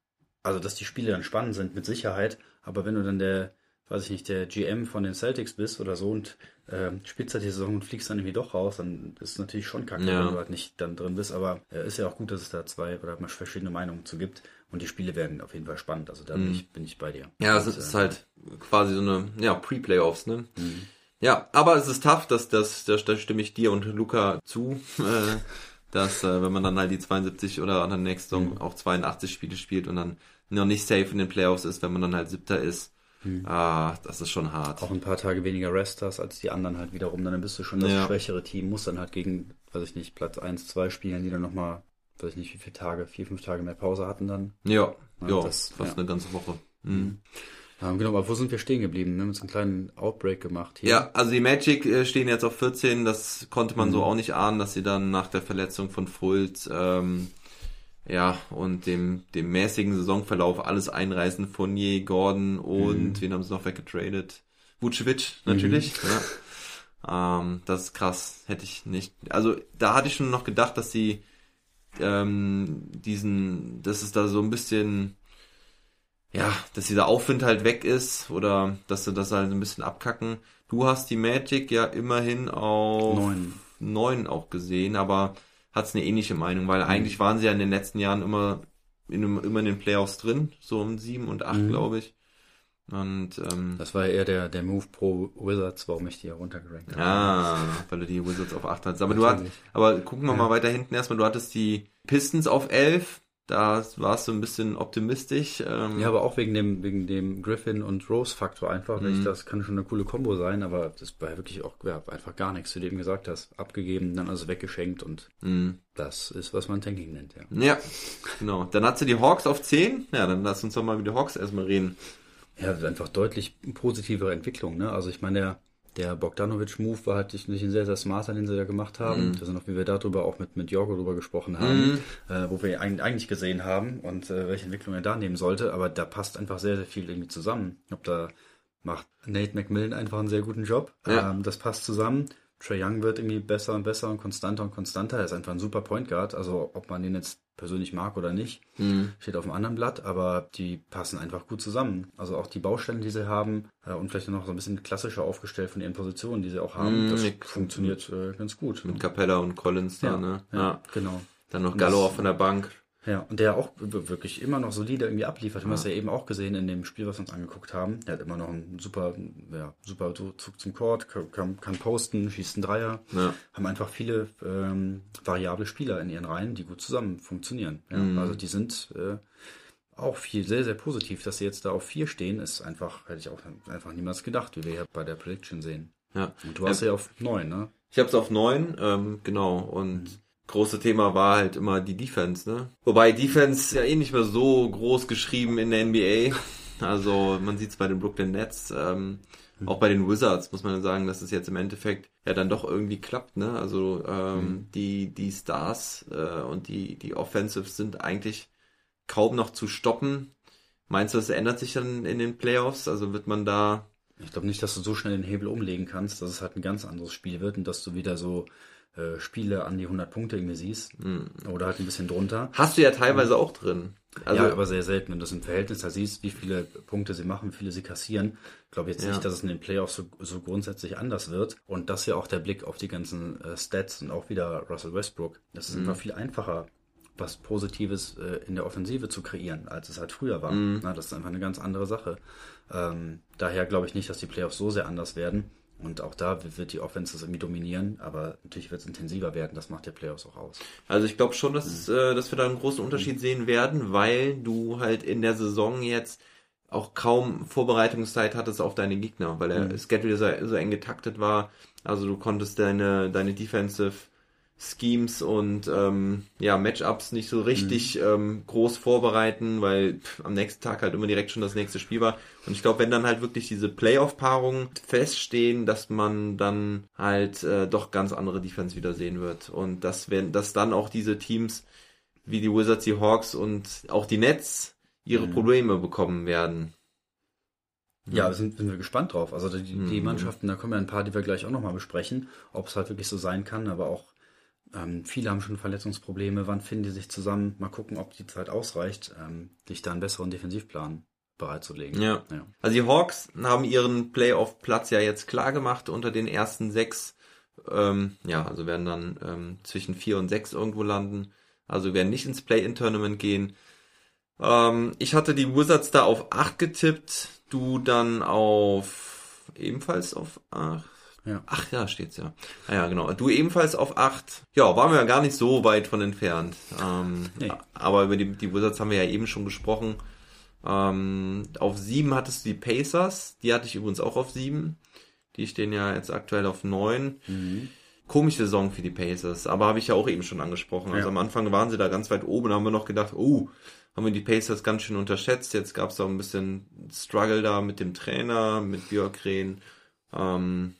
Also, dass die Spiele dann spannend sind, mit Sicherheit. Aber wenn du dann der, weiß ich nicht, der GM von den Celtics bist oder so und ähm, spielst halt die Saison und fliegst dann irgendwie doch raus, dann ist es natürlich schon kacke, Ja. wenn du halt nicht dann drin bist. Aber äh, ist ja auch gut, dass es da zwei oder mal verschiedene Meinungen zu gibt. Und die Spiele werden auf jeden Fall spannend. Also da bin, Mhm. ich, bin ich bei dir. Ja, es ist äh, halt quasi so eine, ja, Pre-Playoffs, ne? Mhm. Ja, aber es ist tough, dass das, da, da stimme ich dir und Luca zu, äh, dass äh, wenn man dann halt die 72 oder an der nächsten Saison Mhm. auch 82 Spiele spielt und dann noch nicht safe in den Playoffs ist, wenn man dann halt siebter ist, ah, das ist schon hart. Auch ein paar Tage weniger Rest hast als die anderen halt wiederum, dann bist du schon das Ja. schwächere Team, muss dann halt gegen, weiß ich nicht, Platz 1, 2 spielen, die dann nochmal, weiß ich nicht, wie viele Tage, vier, fünf Tage mehr Pause hatten dann. Ja, Ja, ja, das- fast ja. eine ganze Woche. Mhm. Ja, genau, aber wo sind wir stehen geblieben? Wir haben uns einen kleinen Outbreak gemacht hier. Ja, also die Magic äh, stehen jetzt auf 14, das konnte man Mhm. so auch nicht ahnen, dass sie dann nach der Verletzung von Fultz, ähm, ja, und dem, dem mäßigen Saisonverlauf alles einreißen, Fournier, Gordon und Mhm. wen haben sie noch weggetradet? Vucevic, natürlich, ja. Ähm, das ist krass, hätte ich nicht, also da hatte ich schon noch gedacht, dass sie ähm, diesen, dass es da so ein bisschen, ja, dass dieser Aufwind halt weg ist oder dass sie das halt ein bisschen abkacken. Du hast die Magic ja immerhin auf Neun. neun auch gesehen, aber hat's eine ähnliche Meinung, weil eigentlich waren sie ja in den letzten Jahren immer in, immer in den Playoffs drin, so um sieben und acht, Mhm. glaube ich. Und ähm, Das war ja eher der, der Move pro Wizards, warum ich die ja runtergerankt habe. Ah, weil du die Wizards auf 8 hattest. Aber du hast, aber gucken wir Ja. mal weiter hinten erstmal. Du hattest die Pistons auf 11. Da warst du ein bisschen optimistisch. Ähm, Ja, aber auch wegen dem, wegen dem Griffin und Rose Faktor einfach, Mhm. das kann schon eine coole Kombo sein, aber das war wirklich auch ja, einfach gar nichts, du eben gesagt hast. Abgegeben, dann also weggeschenkt und mh. das ist, was man Tanking nennt, ja. ja, genau. Dann hat sie die Hawks auf 10. Ja, dann lass uns doch mal über die Hawks erstmal reden. Ja, einfach deutlich positivere Entwicklung, ne? Also ich meine, der, der Bogdanovic-Move war halt nicht ein sehr, sehr smarter, den sie da gemacht haben. Mhm. Das ist noch, wie wir darüber auch mit, mit Jorgo drüber gesprochen haben, äh, wo wir ihn eigentlich gesehen haben und äh, welche Entwicklung er da nehmen sollte. Aber da passt einfach sehr, sehr viel irgendwie zusammen. Ich glaube, da macht Nate McMillan einfach einen sehr guten Job. Ja. Ähm, das passt zusammen. Trey Young wird irgendwie besser und besser und konstanter und konstanter. Er ist einfach ein super Point Guard. Also ob man den jetzt persönlich mag oder nicht, Mhm. steht auf einem anderen Blatt, aber die passen einfach gut zusammen. Also auch die Baustellen, die sie haben äh, und vielleicht noch so ein bisschen klassischer aufgestellt von ihren Positionen, die sie auch haben, Mm, das funktioniert äh, ganz gut. Mit Capella und Collins da, ja, ne? ja, Ja. genau. Dann noch Gallo auch von der Bank. Ja, und der auch wirklich immer noch solide irgendwie abliefert. Wir haben das ja eben auch gesehen in dem Spiel, was wir uns angeguckt haben. Der hat immer noch einen super, ja, super Zug zum Court, kann, kann posten, schießt einen Dreier. Ja. Haben einfach viele ähm, variable Spieler in ihren Reihen, die gut zusammen funktionieren. Ja, Mhm. Also die sind äh, auch viel, sehr, sehr positiv. Dass sie jetzt da auf vier stehen, ist einfach, hätte ich auch einfach niemals gedacht, wie wir ja bei der Prediction sehen. Ja. Und du hast ja, auf neun, ne? Ich hab's auf 9, ähm, genau. Und große Thema war halt immer die Defense, ne? Wobei Defense ja eh nicht mehr so groß geschrieben in der NBA. Also man sieht's bei den Brooklyn Nets, ähm, auch bei den Wizards muss man sagen, dass es jetzt im Endeffekt ja dann doch irgendwie klappt, ne? Also ähm, die die Stars äh, und die die Offensives sind eigentlich kaum noch zu stoppen. Meinst du, das ändert sich dann in den Playoffs? Also wird man da Ich glaube nicht, dass du so schnell den Hebel umlegen kannst, dass es halt ein ganz anderes Spiel wird und dass du wieder so äh, Spiele an die 100 Punkte irgendwie siehst. Oder halt ein bisschen drunter. hast du ja teilweise auch drin. Also ja, aber sehr selten. Wenn du das im Verhältnis da siehst, wie viele Punkte sie machen, wie viele sie kassieren, glaube jetzt Ja. nicht, dass es in den Playoffs so, so grundsätzlich anders wird. Und das ja auch der Blick auf die ganzen äh, Stats und auch wieder Russell Westbrook. Das ist einfach viel einfacher, was Positives äh, in der Offensive zu kreieren, als es halt früher war. Na, das ist einfach eine ganz andere Sache. Ähm, daher glaube ich nicht, dass die Playoffs so sehr anders werden. Und auch da wird die Offense das irgendwie dominieren, aber natürlich wird es intensiver werden. Das macht der Playoffs auch aus. Also ich glaube schon, dass, äh, dass wir da einen großen Unterschied sehen werden, weil du halt in der Saison jetzt auch kaum Vorbereitungszeit hattest auf deine Gegner, weil der Schedule so, so eng getaktet war. Also du konntest deine, deine Defensive Schemes und ähm, ja, Matchups nicht so richtig ähm, groß vorbereiten, weil pff, am nächsten Tag halt immer direkt schon das nächste Spiel war. Und ich glaube, wenn dann halt wirklich diese Playoff-Paarungen feststehen, dass man dann halt äh, doch ganz andere Defense wieder sehen wird. Und dass, wenn, dass dann auch diese Teams wie die Wizards, die Hawks und auch die Nets ihre Probleme bekommen werden. Ja, sind, sind wir gespannt drauf. Also die, die Mhm. Mannschaften, da kommen ja ein paar, die wir gleich auch nochmal besprechen, ob es halt wirklich so sein kann, aber auch ähm, viele haben schon Verletzungsprobleme. Wann finden die sich zusammen? Mal gucken, ob die Zeit ausreicht, ähm, sich da einen besseren Defensivplan bereitzulegen. Ja. ja. Also die Hawks haben ihren Playoff-Platz ja jetzt klar gemacht unter den ersten sechs. Ähm, ja, also werden dann ähm, zwischen vier und sechs irgendwo landen. Also werden nicht ins Play-In-Tournament gehen. Ähm, ich hatte die Wizards da auf acht getippt. Du dann auf ebenfalls auf acht. Ja. Ach ja, steht's ja. Ah, ja, genau. Du ebenfalls auf acht. Ja, waren wir ja gar nicht so weit von entfernt. Ähm, Nee. Aber über die, die Wizards haben wir ja eben schon gesprochen. Ähm, auf sieben hattest du die Pacers. Die hatte ich übrigens auch auf sieben. Die stehen ja jetzt aktuell auf neun. Komische Saison für die Pacers, aber habe ich ja auch eben schon angesprochen. Also Ja. am Anfang waren sie da ganz weit oben, da haben wir noch gedacht, oh, haben wir die Pacers ganz schön unterschätzt. Jetzt gab es auch ein bisschen Struggle da mit dem Trainer, mit Björkren. Ähm,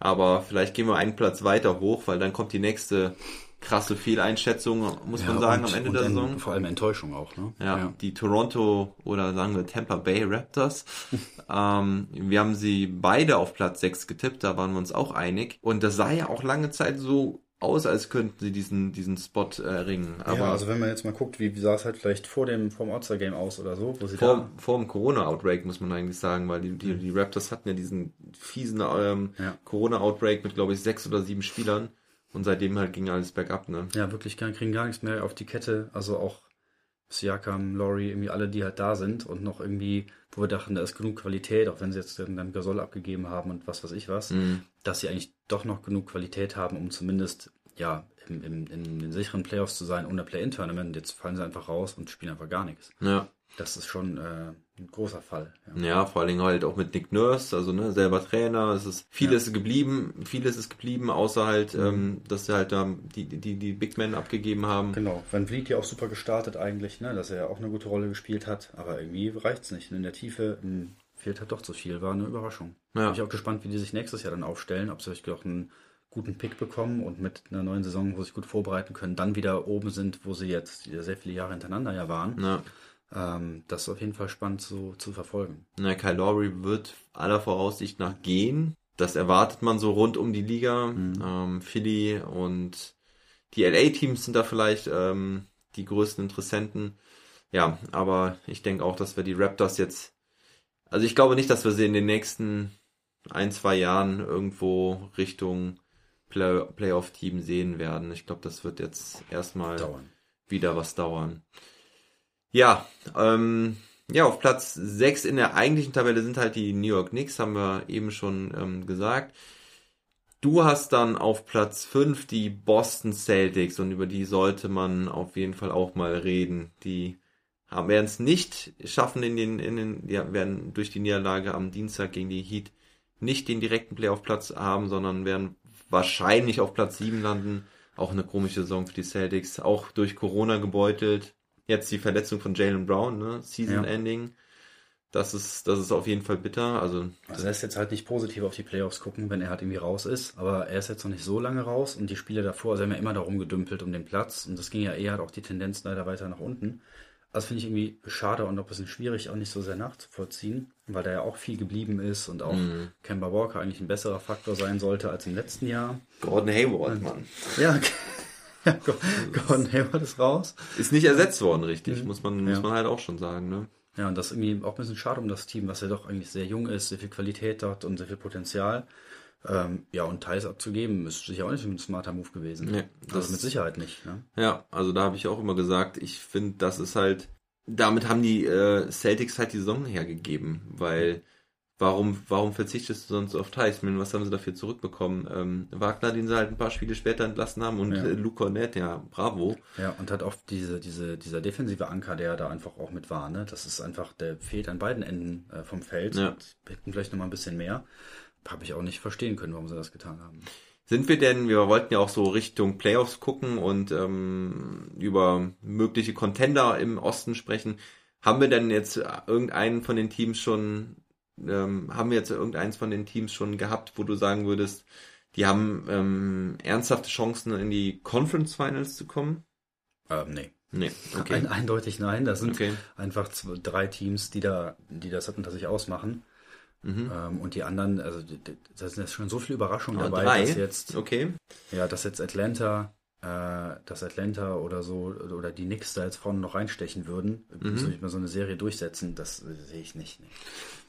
aber vielleicht gehen wir einen Platz weiter hoch, weil dann kommt die nächste krasse Fehleinschätzung, muss man sagen, und- am Ende der Saison. Vor allem Enttäuschung auch, ne? Ja, die Toronto oder sagen wir Tampa Bay Raptors. ähm, wir haben sie beide auf Platz 6 getippt, da waren wir uns auch einig. Und das sah ja auch lange Zeit so aus, als könnten sie diesen, diesen Spot erringen. Aber ja, also wenn man jetzt mal guckt, wie, wie sah es halt vielleicht vor dem vom All-Star-Game aus oder so, wo sie vor, vor dem Corona-Outbreak muss man eigentlich sagen, weil die, die, die Raptors hatten ja diesen fiesen ähm, Ja. Corona-Outbreak mit, glaube ich, sechs oder sieben Spielern. Und seitdem halt ging alles bergab, ne? da ja wirklich gar, kriegen gar nichts mehr auf die Kette. Also auch Siakam, Laurie, irgendwie alle, die halt da sind und noch irgendwie, wo wir dachten, da ist genug Qualität, auch wenn sie jetzt dann Gasol abgegeben haben und was weiß ich was, Mhm. dass sie eigentlich doch noch genug Qualität haben, um zumindest ja im, im, in den sicheren Playoffs zu sein ohne Play-In-Tournament. Jetzt fallen sie einfach raus und spielen einfach gar nichts. Ja. Das ist schon äh, ein großer Fall. Ja. Ja, vor allen Dingen halt auch mit Nick Nurse, also ne, selber Trainer, es ist vieles ist geblieben, vieles ist geblieben, außer halt, ähm, dass sie halt da die, die, die Big Men abgegeben haben. Genau, Van Vliet ja auch super gestartet eigentlich, ne, dass er ja auch eine gute Rolle gespielt hat, aber irgendwie reicht's nicht. In der Tiefe mh, fehlt halt doch zu viel, war eine Überraschung. Ja. Bin ich auch gespannt, wie die sich nächstes Jahr dann aufstellen, ob sie euch auch einen guten Pick bekommen und mit einer neuen Saison, wo sie sich gut vorbereiten können, dann wieder oben sind, wo sie jetzt sehr viele Jahre hintereinander ja waren. Ja. Ähm, das ist auf jeden Fall spannend zu, zu verfolgen. Na, Kyle Lowry wird aller Voraussicht nach gehen. Das erwartet man so rund um die Liga. Ähm, Philly und die LA-Teams sind da vielleicht ähm, die größten Interessenten. Ja, aber ich denke auch, dass wir die Raptors jetzt. Also ich glaube nicht, dass wir sie in den nächsten ein, zwei Jahren irgendwo Richtung Play Playoff-Team sehen werden. Ich glaube, das wird jetzt erstmal Dauern. wieder was dauern. Ja, ähm, ja, auf Platz 6 in der eigentlichen Tabelle sind halt die New York Knicks, haben wir eben schon ähm, gesagt. Du hast dann auf Platz 5 die Boston Celtics und über die sollte man auf jeden Fall auch mal reden. Die werden es nicht schaffen in den, in den, ja, werden durch die Niederlage am Dienstag gegen die Heat nicht den direkten Playoff-Platz haben, sondern werden wahrscheinlich auf Platz 7 landen. Auch eine komische Saison für die Celtics, auch durch Corona gebeutelt. Jetzt die Verletzung von Jalen Brown, ne? Season Ja. Ending. Das ist, das ist auf jeden Fall bitter. Also, Also lässt jetzt halt nicht positiv auf die Playoffs gucken, wenn er halt irgendwie raus ist, aber er ist jetzt noch nicht so lange raus und die Spiele davor, also haben ja immer darum gedümpelt um den Platz und das ging ja eher halt auch die Tendenz leider weiter nach unten. Also finde ich irgendwie schade und auch ein bisschen schwierig, auch nicht so sehr nachzuvollziehen, weil da ja auch viel geblieben ist und auch Kemba Walker eigentlich ein besserer Faktor sein sollte als im letzten Jahr. Gordon Hayward, Mann. Ja, ja Gordon Hayward ist raus. Ist nicht ersetzt worden, richtig. Muss man, muss Ja. man halt auch schon sagen, ne? Ja, und das ist irgendwie auch ein bisschen schade um das Team, was ja doch eigentlich sehr jung ist, sehr viel Qualität hat und sehr viel Potenzial. Ähm, ja, und Thais abzugeben, ist sicher auch nicht ein smarter Move gewesen. Nee, das- also mit Sicherheit nicht. Ne? Ja, also da habe ich auch immer gesagt, ich finde, das ist halt, damit haben die äh, Celtics halt die Saison hergegeben, weil warum, warum verzichtest du sonst auf Theismann? Was haben sie dafür zurückbekommen? Ähm, Wagner, den sie halt ein paar Spiele später entlassen haben und Ja. äh, Luke Cornett, ja, bravo. Ja, und hat auch diese, diese, dieser defensive Anker, der da einfach auch mit war, ne? Das ist einfach, der fehlt an beiden Enden äh, vom Feld. Ja. Hätten vielleicht noch mal ein bisschen mehr. Habe ich auch nicht verstehen können, warum sie das getan haben. Sind wir denn, wir wollten ja auch so Richtung Playoffs gucken und ähm, über mögliche Contender im Osten sprechen. Haben wir denn jetzt irgendeinen von den Teams schon, ähm, haben wir jetzt irgendeins von den Teams schon gehabt, wo du sagen würdest, die haben ähm, ernsthafte Chancen in die Conference Finals zu kommen? Ähm, nee. Nee, okay. Ein, eindeutig nein. Das sind Okay. einfach zwei, drei Teams, die da, die das unter sich ausmachen. Mhm. Ähm, und die anderen, also da sind jetzt schon so viele Überraschungen Ah, dabei, drei? dass jetzt, Okay. ja, dass jetzt Atlanta, dass Atlanta oder so oder die Knicks da jetzt vorne noch reinstechen würden, Mhm. müssen wir mal so eine Serie durchsetzen, das äh, sehe ich nicht. Nee.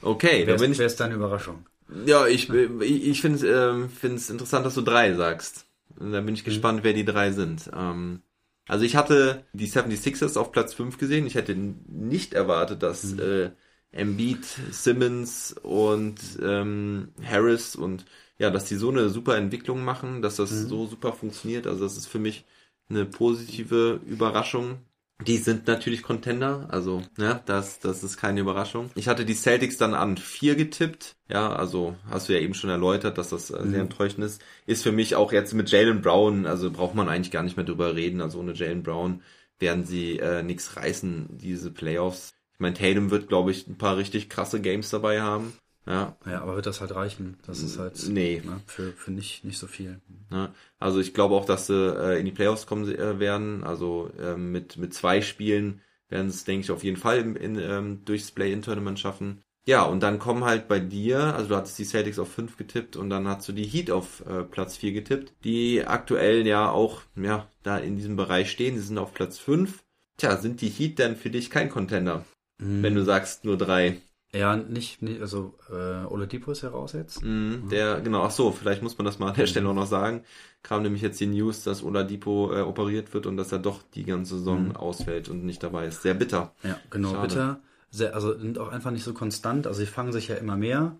Okay, Wer da bin ist, ich deine Überraschung? Ja, ich, ich, ich finde es ähm, interessant, dass du drei sagst. Und da bin ich gespannt, wer die drei sind. Ähm, also ich hatte die 76ers auf Platz 5 gesehen. Ich hätte nicht erwartet, dass äh, Embiid, Simmons und ähm, Harris und ja, dass die so eine super Entwicklung machen, dass das so super funktioniert. Also das ist für mich eine positive Überraschung. Die sind natürlich Contender, also ja, das, das ist keine Überraschung. Ich hatte die Celtics dann an vier getippt. Ja, also hast du ja eben schon erläutert, dass das äh, sehr enttäuschend ist. Ist für mich auch jetzt mit Jalen Brown, also braucht man eigentlich gar nicht mehr drüber reden. Also ohne Jalen Brown werden sie äh, nichts reißen, diese Playoffs. Ich meine, Tatum wird, glaube ich, ein paar richtig krasse Games dabei haben. Ja, Ja, aber wird das halt reichen? Das ist halt Nee. ne, für, für nicht, nicht so viel. Ne? Also ich glaube auch, dass sie äh, in die Playoffs kommen äh, werden. Also ähm, mit, mit zwei Spielen werden es, denke ich, auf jeden Fall in, in, ähm, durchs Play-In-Tournament schaffen. Ja, und dann kommen halt bei dir, also du hattest die Celtics auf 5 getippt und dann hast du die Heat auf äh, Platz 4 getippt, die aktuell ja auch ja da in diesem Bereich stehen. Sie sind auf Platz 5. Tja, sind die Heat denn für dich kein Contender, wenn du sagst nur drei? Ja, nicht, nicht also äh, Oladipo ist ja raus jetzt. Mhm, der, genau, ach so, vielleicht muss man das mal an der Stelle auch noch sagen. Kam nämlich jetzt die News, dass Oladipo äh, operiert wird und dass er doch die ganze Saison Mhm. ausfällt und nicht dabei ist. Sehr bitter. Ja, genau, Schade. bitter. Sehr, also sind auch einfach nicht so konstant. Also sie fangen sich ja immer mehr.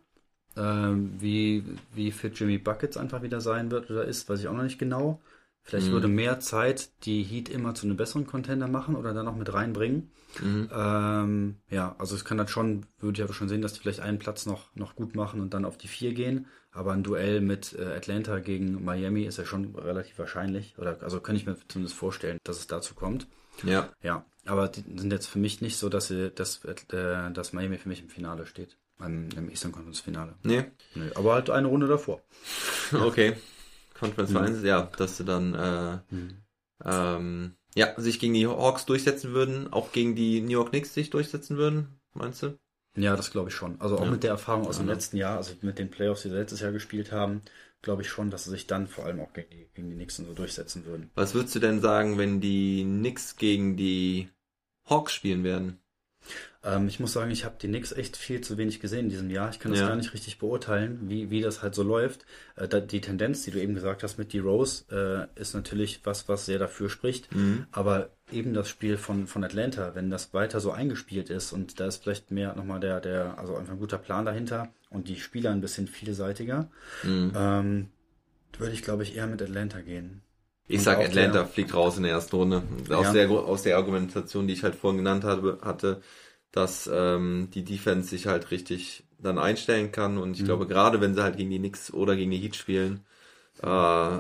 Ähm, wie, wie fit Jimmy Buckets einfach wieder sein wird oder ist, weiß ich auch noch nicht genau. Vielleicht Mhm. würde mehr Zeit die Heat immer zu einem besseren Contender machen oder dann noch mit reinbringen. Mhm. Ähm, ja, also es kann dann schon, würde ich aber schon sehen, dass die vielleicht einen Platz noch, noch gut machen und dann auf die vier gehen. Aber ein Duell mit äh, Atlanta gegen Miami ist ja schon relativ wahrscheinlich. Oder also kann ich mir zumindest vorstellen, dass es dazu kommt. Ja. Ja, aber die sind jetzt für mich nicht so, dass sie, dass, äh, dass Miami für mich im Finale steht. Im, im Eastern Conference Finale. Nee. Nee, aber halt eine Runde davor. Okay. Conference Mhm. Finals, ja, dass sie dann äh, ähm, ja, sich gegen die Hawks durchsetzen würden, auch gegen die New York Knicks sich durchsetzen würden, meinst du? Ja, das glaube ich schon. Also auch Ja. mit der Erfahrung aus dem Ja. letzten Jahr, also mit den Playoffs, die sie letztes Jahr gespielt haben, glaube ich schon, dass sie sich dann vor allem auch gegen die, gegen die Knicks so durchsetzen würden. Was würdest du denn sagen, wenn die Knicks gegen die Hawks spielen werden? Ähm, ich muss sagen, ich habe die Knicks echt viel zu wenig gesehen in diesem Jahr. Ich kann das Ja. gar nicht richtig beurteilen, wie, wie das halt so läuft. Äh, da, die Tendenz, die du eben gesagt hast mit D-Rose, äh, ist natürlich was, was sehr dafür spricht. Mhm. Aber eben das Spiel von, von Atlanta, wenn das weiter so eingespielt ist und da ist vielleicht mehr nochmal der, der, also einfach ein guter Plan dahinter und die Spieler ein bisschen vielseitiger, Mhm. ähm, würde ich, glaube ich, eher mit Atlanta gehen. Ich sag, Atlanta der- fliegt raus in der ersten Runde. Aus, Ja. der, aus der Argumentation, die ich halt vorhin genannt habe, hatte, dass ähm, die Defense sich halt richtig dann einstellen kann. Und ich Mhm. glaube, gerade wenn sie halt gegen die Knicks oder gegen die Heat spielen, äh,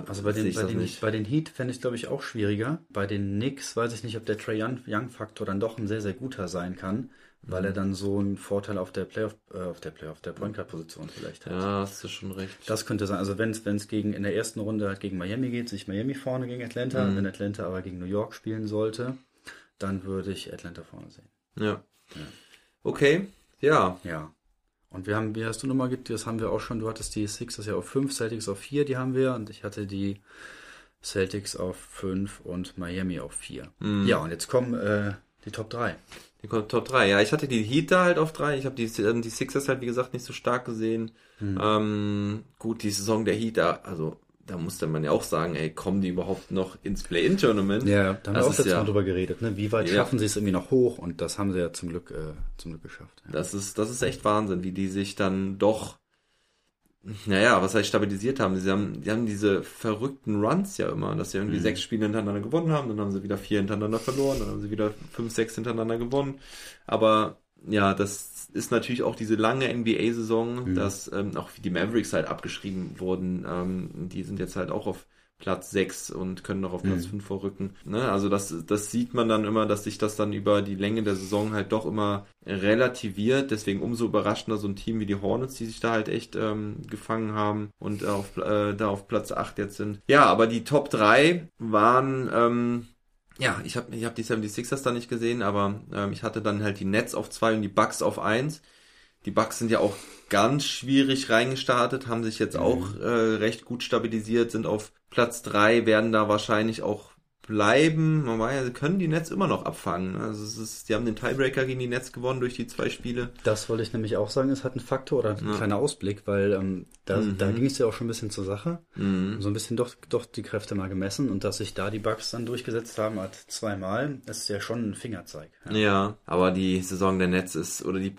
Also bei den, bei den, nicht. bei den Heat fände ich es, glaube ich, auch schwieriger. Bei den Knicks weiß ich nicht, ob der Trey Young- Young-Faktor dann doch ein sehr, sehr guter sein kann, weil Mhm. er dann so einen Vorteil auf der Playoff, äh, auf der Playoff, der Point Guard-Position vielleicht hat. Ja, hast du schon recht. Das könnte sein. Also wenn es gegen in der ersten Runde halt gegen Miami geht, sich Miami vorne gegen Atlanta. Mhm. Wenn Atlanta aber gegen New York spielen sollte, dann würde ich Atlanta vorne sehen. ja. Okay, ja. Ja. Und wir haben, wie hast du nochmal, get- das haben wir auch schon, du hattest die Sixers ja auf 5, Celtics auf 4, die haben wir, und ich hatte die Celtics auf 5 und Miami auf 4. Mhm. Ja, und jetzt kommen äh, die Top 3. Die Top 3. Ja, ich hatte die Heat da halt auf 3. Ich habe die, ähm, die Sixers halt, wie gesagt, nicht so stark gesehen. Mhm. Ähm, gut, die Saison der Heat, da, also da musste man ja auch sagen, ey, kommen die überhaupt noch ins Play-In-Tournament? Ja, da haben wir Das auch ist letztes ja- Mal drüber geredet, ne? Wie weit Ja. schaffen sie es irgendwie noch hoch? Und das haben sie ja zum Glück, äh, zum Glück geschafft. Ja. Das ist, das ist echt Wahnsinn, wie die sich dann doch, naja, was heißt stabilisiert haben. Sie haben, die haben diese verrückten Runs ja immer, dass sie irgendwie Mhm. sechs Spiele hintereinander gewonnen haben, dann haben sie wieder vier hintereinander verloren, dann haben sie wieder fünf, sechs hintereinander gewonnen. Aber ja, das ist natürlich auch diese lange NBA-Saison, Mhm. dass ähm, auch wie die Mavericks halt abgeschrieben wurden. Ähm, die sind jetzt halt auch auf Platz 6 und können noch auf Platz Mhm. 5 vorrücken. Ne? Also das, das sieht man dann immer, dass sich das dann über die Länge der Saison halt doch immer relativiert. Deswegen umso überraschender so ein Team wie die Hornets, die sich da halt echt ähm, gefangen haben und auf, äh, da auf Platz 8 jetzt sind. Ja, aber die Top 3 waren... Ähm, ja, ich habe ich hab die 76ers da nicht gesehen, aber ähm, ich hatte dann halt die Nets auf 2 und die Bucks auf 1. Die Bucks sind ja auch ganz schwierig reingestartet, haben sich jetzt Mhm. auch äh, recht gut stabilisiert, sind auf Platz 3, werden da wahrscheinlich auch bleiben. Man weiß, ja, sie können die Nets immer noch abfangen. Also es ist, die haben den Tiebreaker gegen die Nets gewonnen durch die zwei Spiele. Das wollte ich nämlich auch sagen, es hat einen Faktor oder ein Ja. kleiner Ausblick, weil ähm, da, Mhm. da ging es ja auch schon ein bisschen zur Sache. Mhm. So ein bisschen doch, doch die Kräfte mal gemessen und dass sich da die Bugs dann durchgesetzt haben, hat zweimal, ist ja schon ein Fingerzeig. Ja. Ja, aber die Saison der Nets ist, oder die,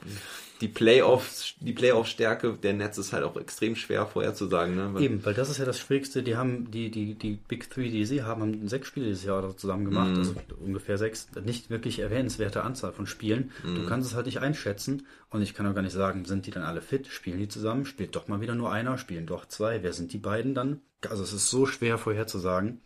die Playoffs, die Playoff-Stärke der Nets ist halt auch extrem schwer vorherzusagen. Ne? Weil- Eben, weil das ist ja das Schwierigste. Die haben die, die, die Big Three, die sie haben, haben sechs Spiele dieses Jahr zusammen gemacht. Mhm. Also ungefähr sechs. Nicht wirklich erwähnenswerte Anzahl von Spielen. Du Mhm. kannst es halt nicht einschätzen. Und ich kann auch gar nicht sagen, sind die dann alle fit? Spielen die zusammen? Spielt doch mal wieder nur einer? Spielen doch zwei? Wer sind die beiden dann? Also es ist so schwer vorherzusagen,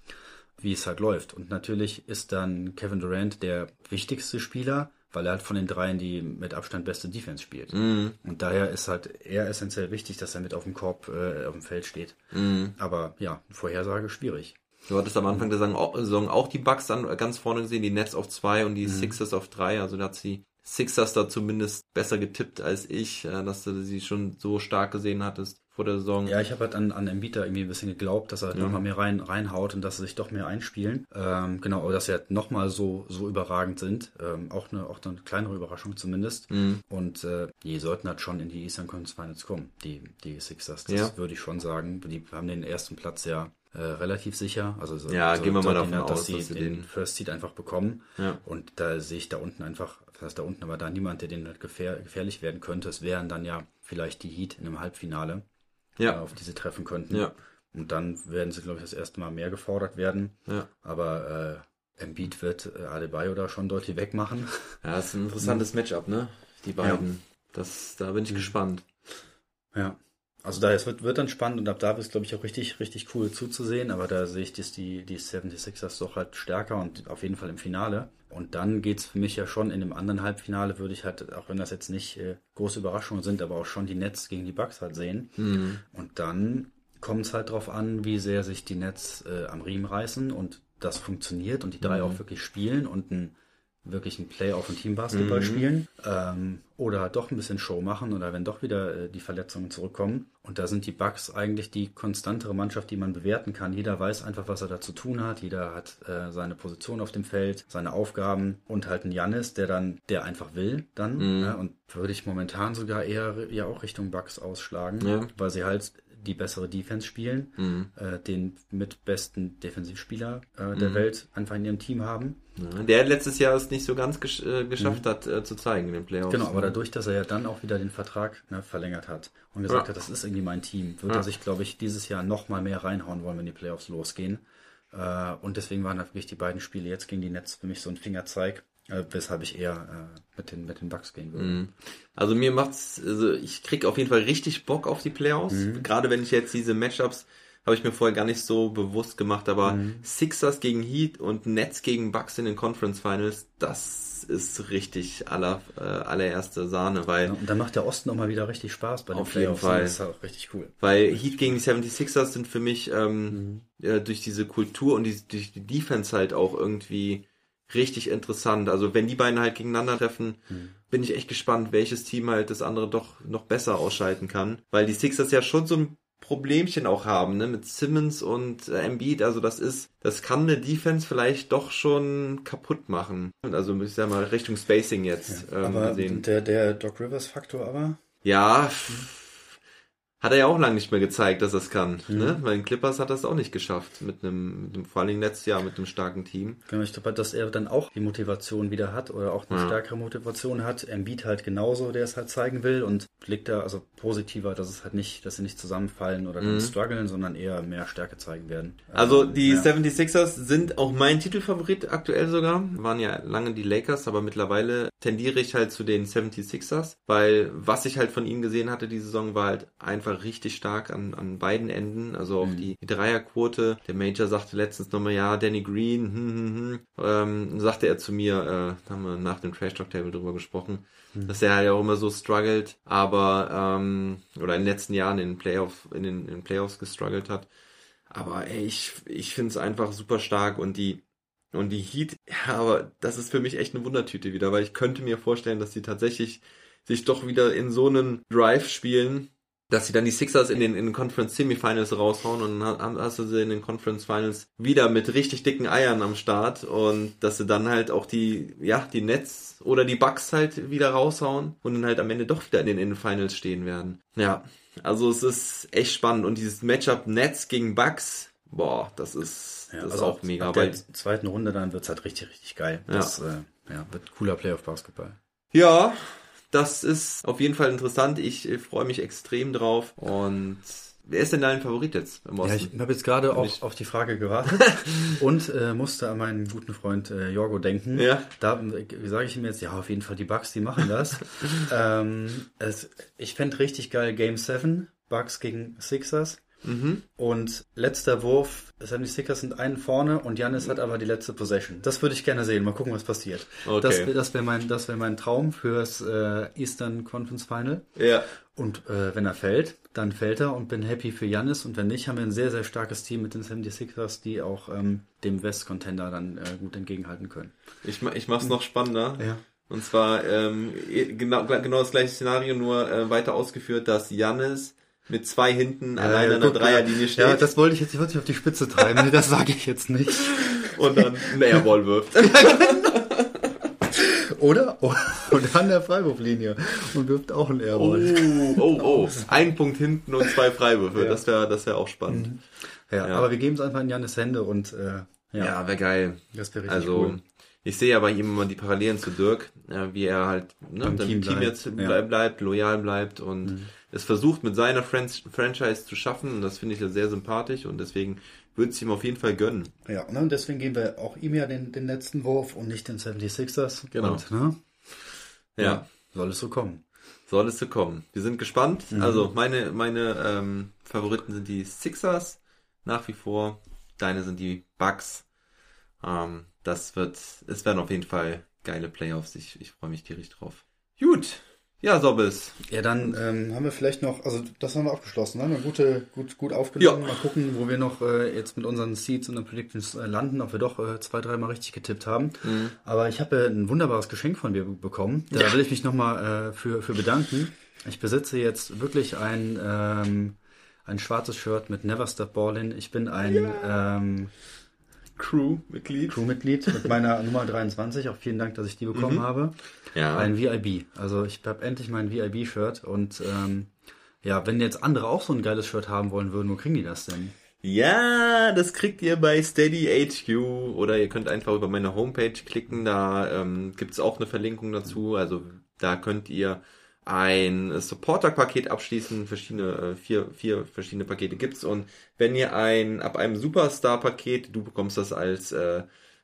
wie es halt läuft. Und natürlich ist dann Kevin Durant der wichtigste Spieler, weil er halt von den dreien die mit Abstand beste Defense spielt. Mhm. Und daher ist halt eher essentiell wichtig, dass er mit auf dem Korb, äh, auf dem Feld steht. Mhm. Aber ja, Vorhersage schwierig. Du hattest am Anfang der Saison auch- die Bucks dann ganz vorne gesehen, die Nets auf zwei und die Sixers auf drei. Also da hat sie Sixers da zumindest besser getippt als ich, äh, dass du sie schon so stark gesehen hattest. Vor der Saison. Ja, ich habe halt an, an Embiid irgendwie ein bisschen geglaubt, dass er halt Ja. nochmal mehr rein, reinhaut und dass sie sich doch mehr einspielen. Ähm, genau, aber dass sie halt nochmal so, so überragend sind. Ähm, auch, eine, auch eine kleinere Überraschung zumindest. Mhm. Und äh, die sollten halt schon in die Eastern Conference Finals kommen, die, die Sixers. Das Ja. würde ich schon sagen. Die haben den ersten Platz ja äh, relativ sicher. Also so, Ja, so gehen wir mal davon dass aus, sie dass sie den, den- First Seed einfach bekommen. Ja. Und da sehe ich da unten einfach, das heißt da unten, aber da niemand, der denen halt gefähr, gefährlich werden könnte. Es wären dann ja vielleicht die Heat in einem Halbfinale Ja, auf die sie treffen könnten. Ja. Und dann werden sie, glaube ich, das erste Mal mehr gefordert werden. ja. Aber äh, Embiid wird äh, Adebayo da schon deutlich wegmachen. Ja, das ist ein interessantes Matchup, ne? Die beiden. Das, da bin ich gespannt. Ja. Also da es wird, wird dann spannend und ab da wird es, glaube ich, auch richtig, richtig cool zuzusehen. Aber da sehe ich das, die, die 76ers doch halt stärker und auf jeden Fall im Finale. Und dann geht's für mich ja schon in dem anderen Halbfinale, würde ich halt, auch wenn das jetzt nicht äh, große Überraschungen sind, aber auch schon die Nets gegen die Bucks halt sehen. Mhm. Und dann kommt es halt drauf an, wie sehr sich die Nets äh, am Riemen reißen und das funktioniert und die drei Mhm. auch wirklich spielen und ein, wirklich ein Playoff- und Teambasketball Mhm. spielen. Ähm, oder halt doch ein bisschen Show machen oder wenn doch wieder äh, die Verletzungen zurückkommen. Und da sind die Bucks eigentlich die konstantere Mannschaft, die man bewerten kann. Jeder weiß einfach, was er da zu tun hat. Jeder hat äh, seine Position auf dem Feld, seine Aufgaben und halt ein Jannis, der dann, der einfach will dann. Mhm. Ja, und würde ich momentan sogar eher ja auch Richtung Bucks ausschlagen, Ja. weil sie halt die bessere Defense spielen, Mhm. äh, den mit besten Defensivspieler äh, der Welt einfach in ihrem Team haben. Ja, der letztes Jahr es nicht so ganz gesch äh, geschafft hat, äh, zu zeigen in den Playoffs. Genau, aber ne? dadurch, dass er ja dann auch wieder den Vertrag ne, verlängert hat und gesagt Ja. hat, das ist irgendwie mein Team, wird Ja. er sich, glaube ich, dieses Jahr noch mal mehr reinhauen wollen, wenn die Playoffs losgehen. Äh, und deswegen waren halt wirklich die beiden Spiele jetzt gegen die Nets für mich so ein Fingerzeig, weshalb ich eher äh, mit, den, mit den Bucks gehen würde. Mhm. Also mir macht's, also ich krieg auf jeden Fall richtig Bock auf die Playoffs. Mhm. Gerade wenn ich jetzt diese Matchups habe ich mir vorher gar nicht so bewusst gemacht, aber Mhm. Sixers gegen Heat und Nets gegen Bucks in den Conference Finals, das ist richtig aller, äh, allererste Sahne, weil Ja, Und dann macht der Osten auch mal wieder richtig Spaß bei den Auf jeden Playoffs. Fall. Das ist auch richtig cool. Weil Heat gegen die 76ers sind für mich ähm, Mhm. äh, durch diese Kultur und die, durch die Defense halt auch irgendwie richtig interessant. Also wenn die beiden halt gegeneinander treffen, Mhm. bin ich echt gespannt, welches Team halt das andere doch noch besser ausschalten kann. Weil die Sixers ja schon so ein Problemchen auch haben, ne, mit Simmons und äh, Embiid. Also das ist, das kann eine Defense vielleicht doch schon kaputt machen. Also ich sag mal Richtung Spacing jetzt ähm, aber gesehen. der, der Doc Rivers Faktor aber, Ja, hat er ja auch lange nicht mehr gezeigt, dass er es kann. Mhm. Ne? Weil den Clippers hat er es auch nicht geschafft. Mit einem, mit einem, vor allen Dingen letztes Jahr mit einem starken Team. Genau, ich glaube, dass er dann auch die Motivation wieder hat oder auch eine Ja. stärkere Motivation hat. Embiid halt genauso, der es halt zeigen will und blickt da also positiver, dass es halt nicht, dass sie nicht zusammenfallen oder dann strugglen, sondern eher mehr Stärke zeigen werden. Mhm. Also Ähm, die ja. 76ers sind auch mein Titelfavorit aktuell sogar. Waren ja lange die Lakers, aber mittlerweile tendiere ich halt zu den 76ers, weil was ich halt von ihnen gesehen hatte die Saison war halt einfach richtig stark an, an beiden Enden. Also auch die, die Dreierquote. Der Major sagte letztens nochmal, ja, Danny Green, hm, hm, hm. Ähm, sagte er zu mir, äh, da haben wir nach dem Trash Talk Table drüber gesprochen, dass er halt auch immer so struggelt, aber ähm, oder in den letzten Jahren in den Playoff, in den, in den Playoffs gestruggelt hat. Aber ey, ich, ich finde es einfach super stark und die und die Heat, ja, aber das ist für mich echt eine Wundertüte wieder, weil ich könnte mir vorstellen, dass die tatsächlich sich doch wieder in so einen Drive spielen, dass sie dann die Sixers in den, in den Conference Semifinals raushauen und dann ha- hast du sie in den Conference Finals wieder mit richtig dicken Eiern am Start und dass sie dann halt auch die, ja, die Nets oder die Bucks halt wieder raushauen und dann halt am Ende doch wieder in den, in den Finals stehen werden. Ja, also es ist echt spannend und dieses Matchup Nets gegen Bucks, boah, das ist, Ja, das also ist auch mega, Ab weil der zweiten Runde dann wird's halt richtig, richtig geil. Ja. Das äh, ja, wird cooler Playoff-Basketball. Ja, das ist auf jeden Fall interessant. Ich äh, freue mich extrem drauf. Und wer ist denn dein Favorit jetzt im Ja, Osten? ich habe jetzt gerade auch auf die Frage gewartet und äh, musste an meinen guten Freund äh, Jorgo denken. Ja. Da äh, sage ich ihm jetzt, ja, auf jeden Fall die Bucks, die machen das. ähm, es, ich fände richtig geil Game 7, Bucks gegen Sixers. Mhm. Und letzter Wurf, 76ers sind einen vorne und Janis hat aber die letzte Possession. Das würde ich gerne sehen. Mal gucken, was passiert. Okay. Das, das wäre mein, das wär mein Traum fürs äh, Eastern Conference Final. Ja. Und äh, wenn er fällt, dann fällt er und bin happy für Janis. Und wenn nicht, haben wir ein sehr, sehr starkes Team mit den 76ers, die auch ähm, dem West-Contender dann äh, gut entgegenhalten können. Ich, ich mach's noch spannender. Ja. Und zwar ähm, genau, genau das gleiche Szenario, nur äh, weiter ausgeführt, dass Jannis mit zwei hinten Ja, alleine ja, an der Dreierlinie steht Ja, das wollte ich jetzt, ich wollte dich auf die Spitze treiben. Das sage ich jetzt nicht. und dann einen Airball wirft. Oder? Oder an der Freiwurflinie und wirft auch einen Oh, Airball. oh, oh. Ein Punkt hinten und zwei Freiwürfe. Ja. Das wäre das wär auch spannend. Ja, Ja. aber wir geben es einfach in Jannis Hände und äh, ja, Ja, wäre geil. das wäre richtig Also, cool. ich sehe ja bei ihm immer die Parallelen zu Dirk, ja, wie er halt ne, dem Team Team, bleibt, jetzt ja. Mhm. bleib, bleibt, loyal bleibt und es versucht mit seiner Fran Franchise zu schaffen. Und das finde ich ja sehr sympathisch und deswegen würde es ihm auf jeden Fall gönnen. Ja, ne, und deswegen geben wir auch ihm ja den, den letzten Wurf und nicht den 76ers. Genau. Und, ne, Ja, soll es so kommen. soll es so kommen. Wir sind gespannt. Mhm. Also meine, meine ähm, Favoriten sind die Sixers nach wie vor. Deine sind die Bucks. Ähm, das wird, es werden auf jeden Fall geile Playoffs. Ich, ich freue mich tierisch drauf. Gut. Ja, Sobbes. Ja, dann ähm, haben wir vielleicht noch, also das haben wir abgeschlossen, ne? Eine gute, gut, gut aufgenommen. Ja. Mal gucken, wo wir noch äh, jetzt mit unseren Seeds und den Predictions äh, landen, ob wir doch äh, zwei, dreimal richtig getippt haben. Aber ich habe äh, ein wunderbares Geschenk von dir be- bekommen. Da will ich mich nochmal äh, für, für bedanken. Ich besitze jetzt wirklich ein, ähm, ein schwarzes Shirt mit Never Stop Ballin. Ich bin ein ähm, Crew-Mitglied. Crewmitglied mit meiner Nummer 23. Auch vielen Dank, dass ich die bekommen habe. Ja. Ein VIB. Also ich habe endlich mein VIB-Shirt und ähm, ja, wenn jetzt andere auch so ein geiles Shirt haben wollen würden, wo kriegen die das denn? Ja, das kriegt ihr bei Steady HQ oder ihr könnt einfach über meine Homepage klicken, da ähm, gibt's auch eine Verlinkung dazu. Also da könnt ihr ein Supporter-Paket abschließen, verschiedene, äh, vier, vier verschiedene Pakete gibt's und wenn ihr ein, ab einem Superstar-Paket, du bekommst das als äh,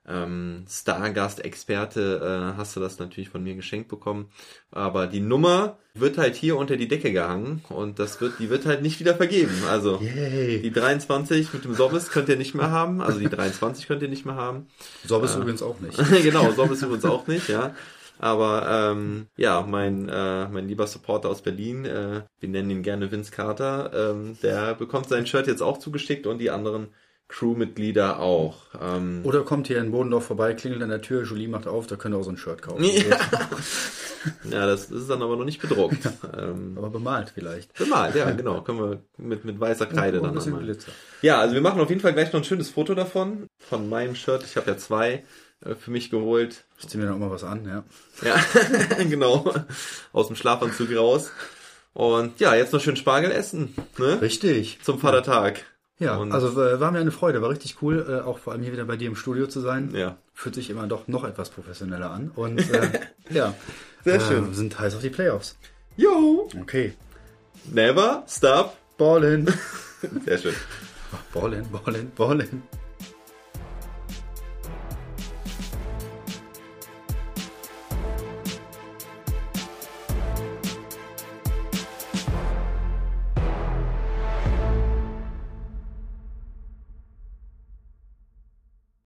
ähm, Stargast-Experte, äh, hast du das natürlich von mir geschenkt bekommen. Aber die Nummer wird halt hier unter die Decke gehangen und das wird, die wird halt nicht wieder vergeben. Also Yay! die 23 mit dem Sobbes könnt ihr nicht mehr haben. Also die 23 könnt ihr nicht mehr haben. So bist du übrigens auch nicht. genau, Sobbes übrigens auch nicht, ja. Aber ähm, ja, mein, äh, mein lieber Supporter aus Berlin, äh, wir nennen ihn gerne Vince Carter, ähm, der bekommt sein Shirt jetzt auch zugeschickt und die anderen Crewmitglieder auch. Ähm, Oder kommt hier in Bodendorf vorbei, klingelt an der Tür, Julie macht auf, da könnt ihr auch so ein Shirt kaufen. ja. ja, das ist dann aber noch nicht bedruckt. Ähm, Aber bemalt vielleicht. bemalt, ja, genau. Können wir mit, mit weißer Kreide ein dann bisschen anmalen. Glitzer. Ja, also wir machen auf jeden Fall gleich noch ein schönes Foto davon, von meinem Shirt. Ich habe ja zwei für mich geholt. Ich zieh mir dann auch mal was an, ja. Ja, genau. Aus dem Schlafanzug raus. Und ja, jetzt noch schön Spargel essen, ne? Richtig. Zum Vatertag. Ja, Und- also äh, war mir eine Freude, war richtig cool, äh, auch vor allem hier wieder bei dir im Studio zu sein. Ja. Fühlt sich immer doch noch etwas professioneller an. Und äh, ja, Sehr äh, schön. sind heiß auf die Playoffs. Yo! Okay. Never stop. Ballin. Sehr schön. Ballin, ballin, ballin.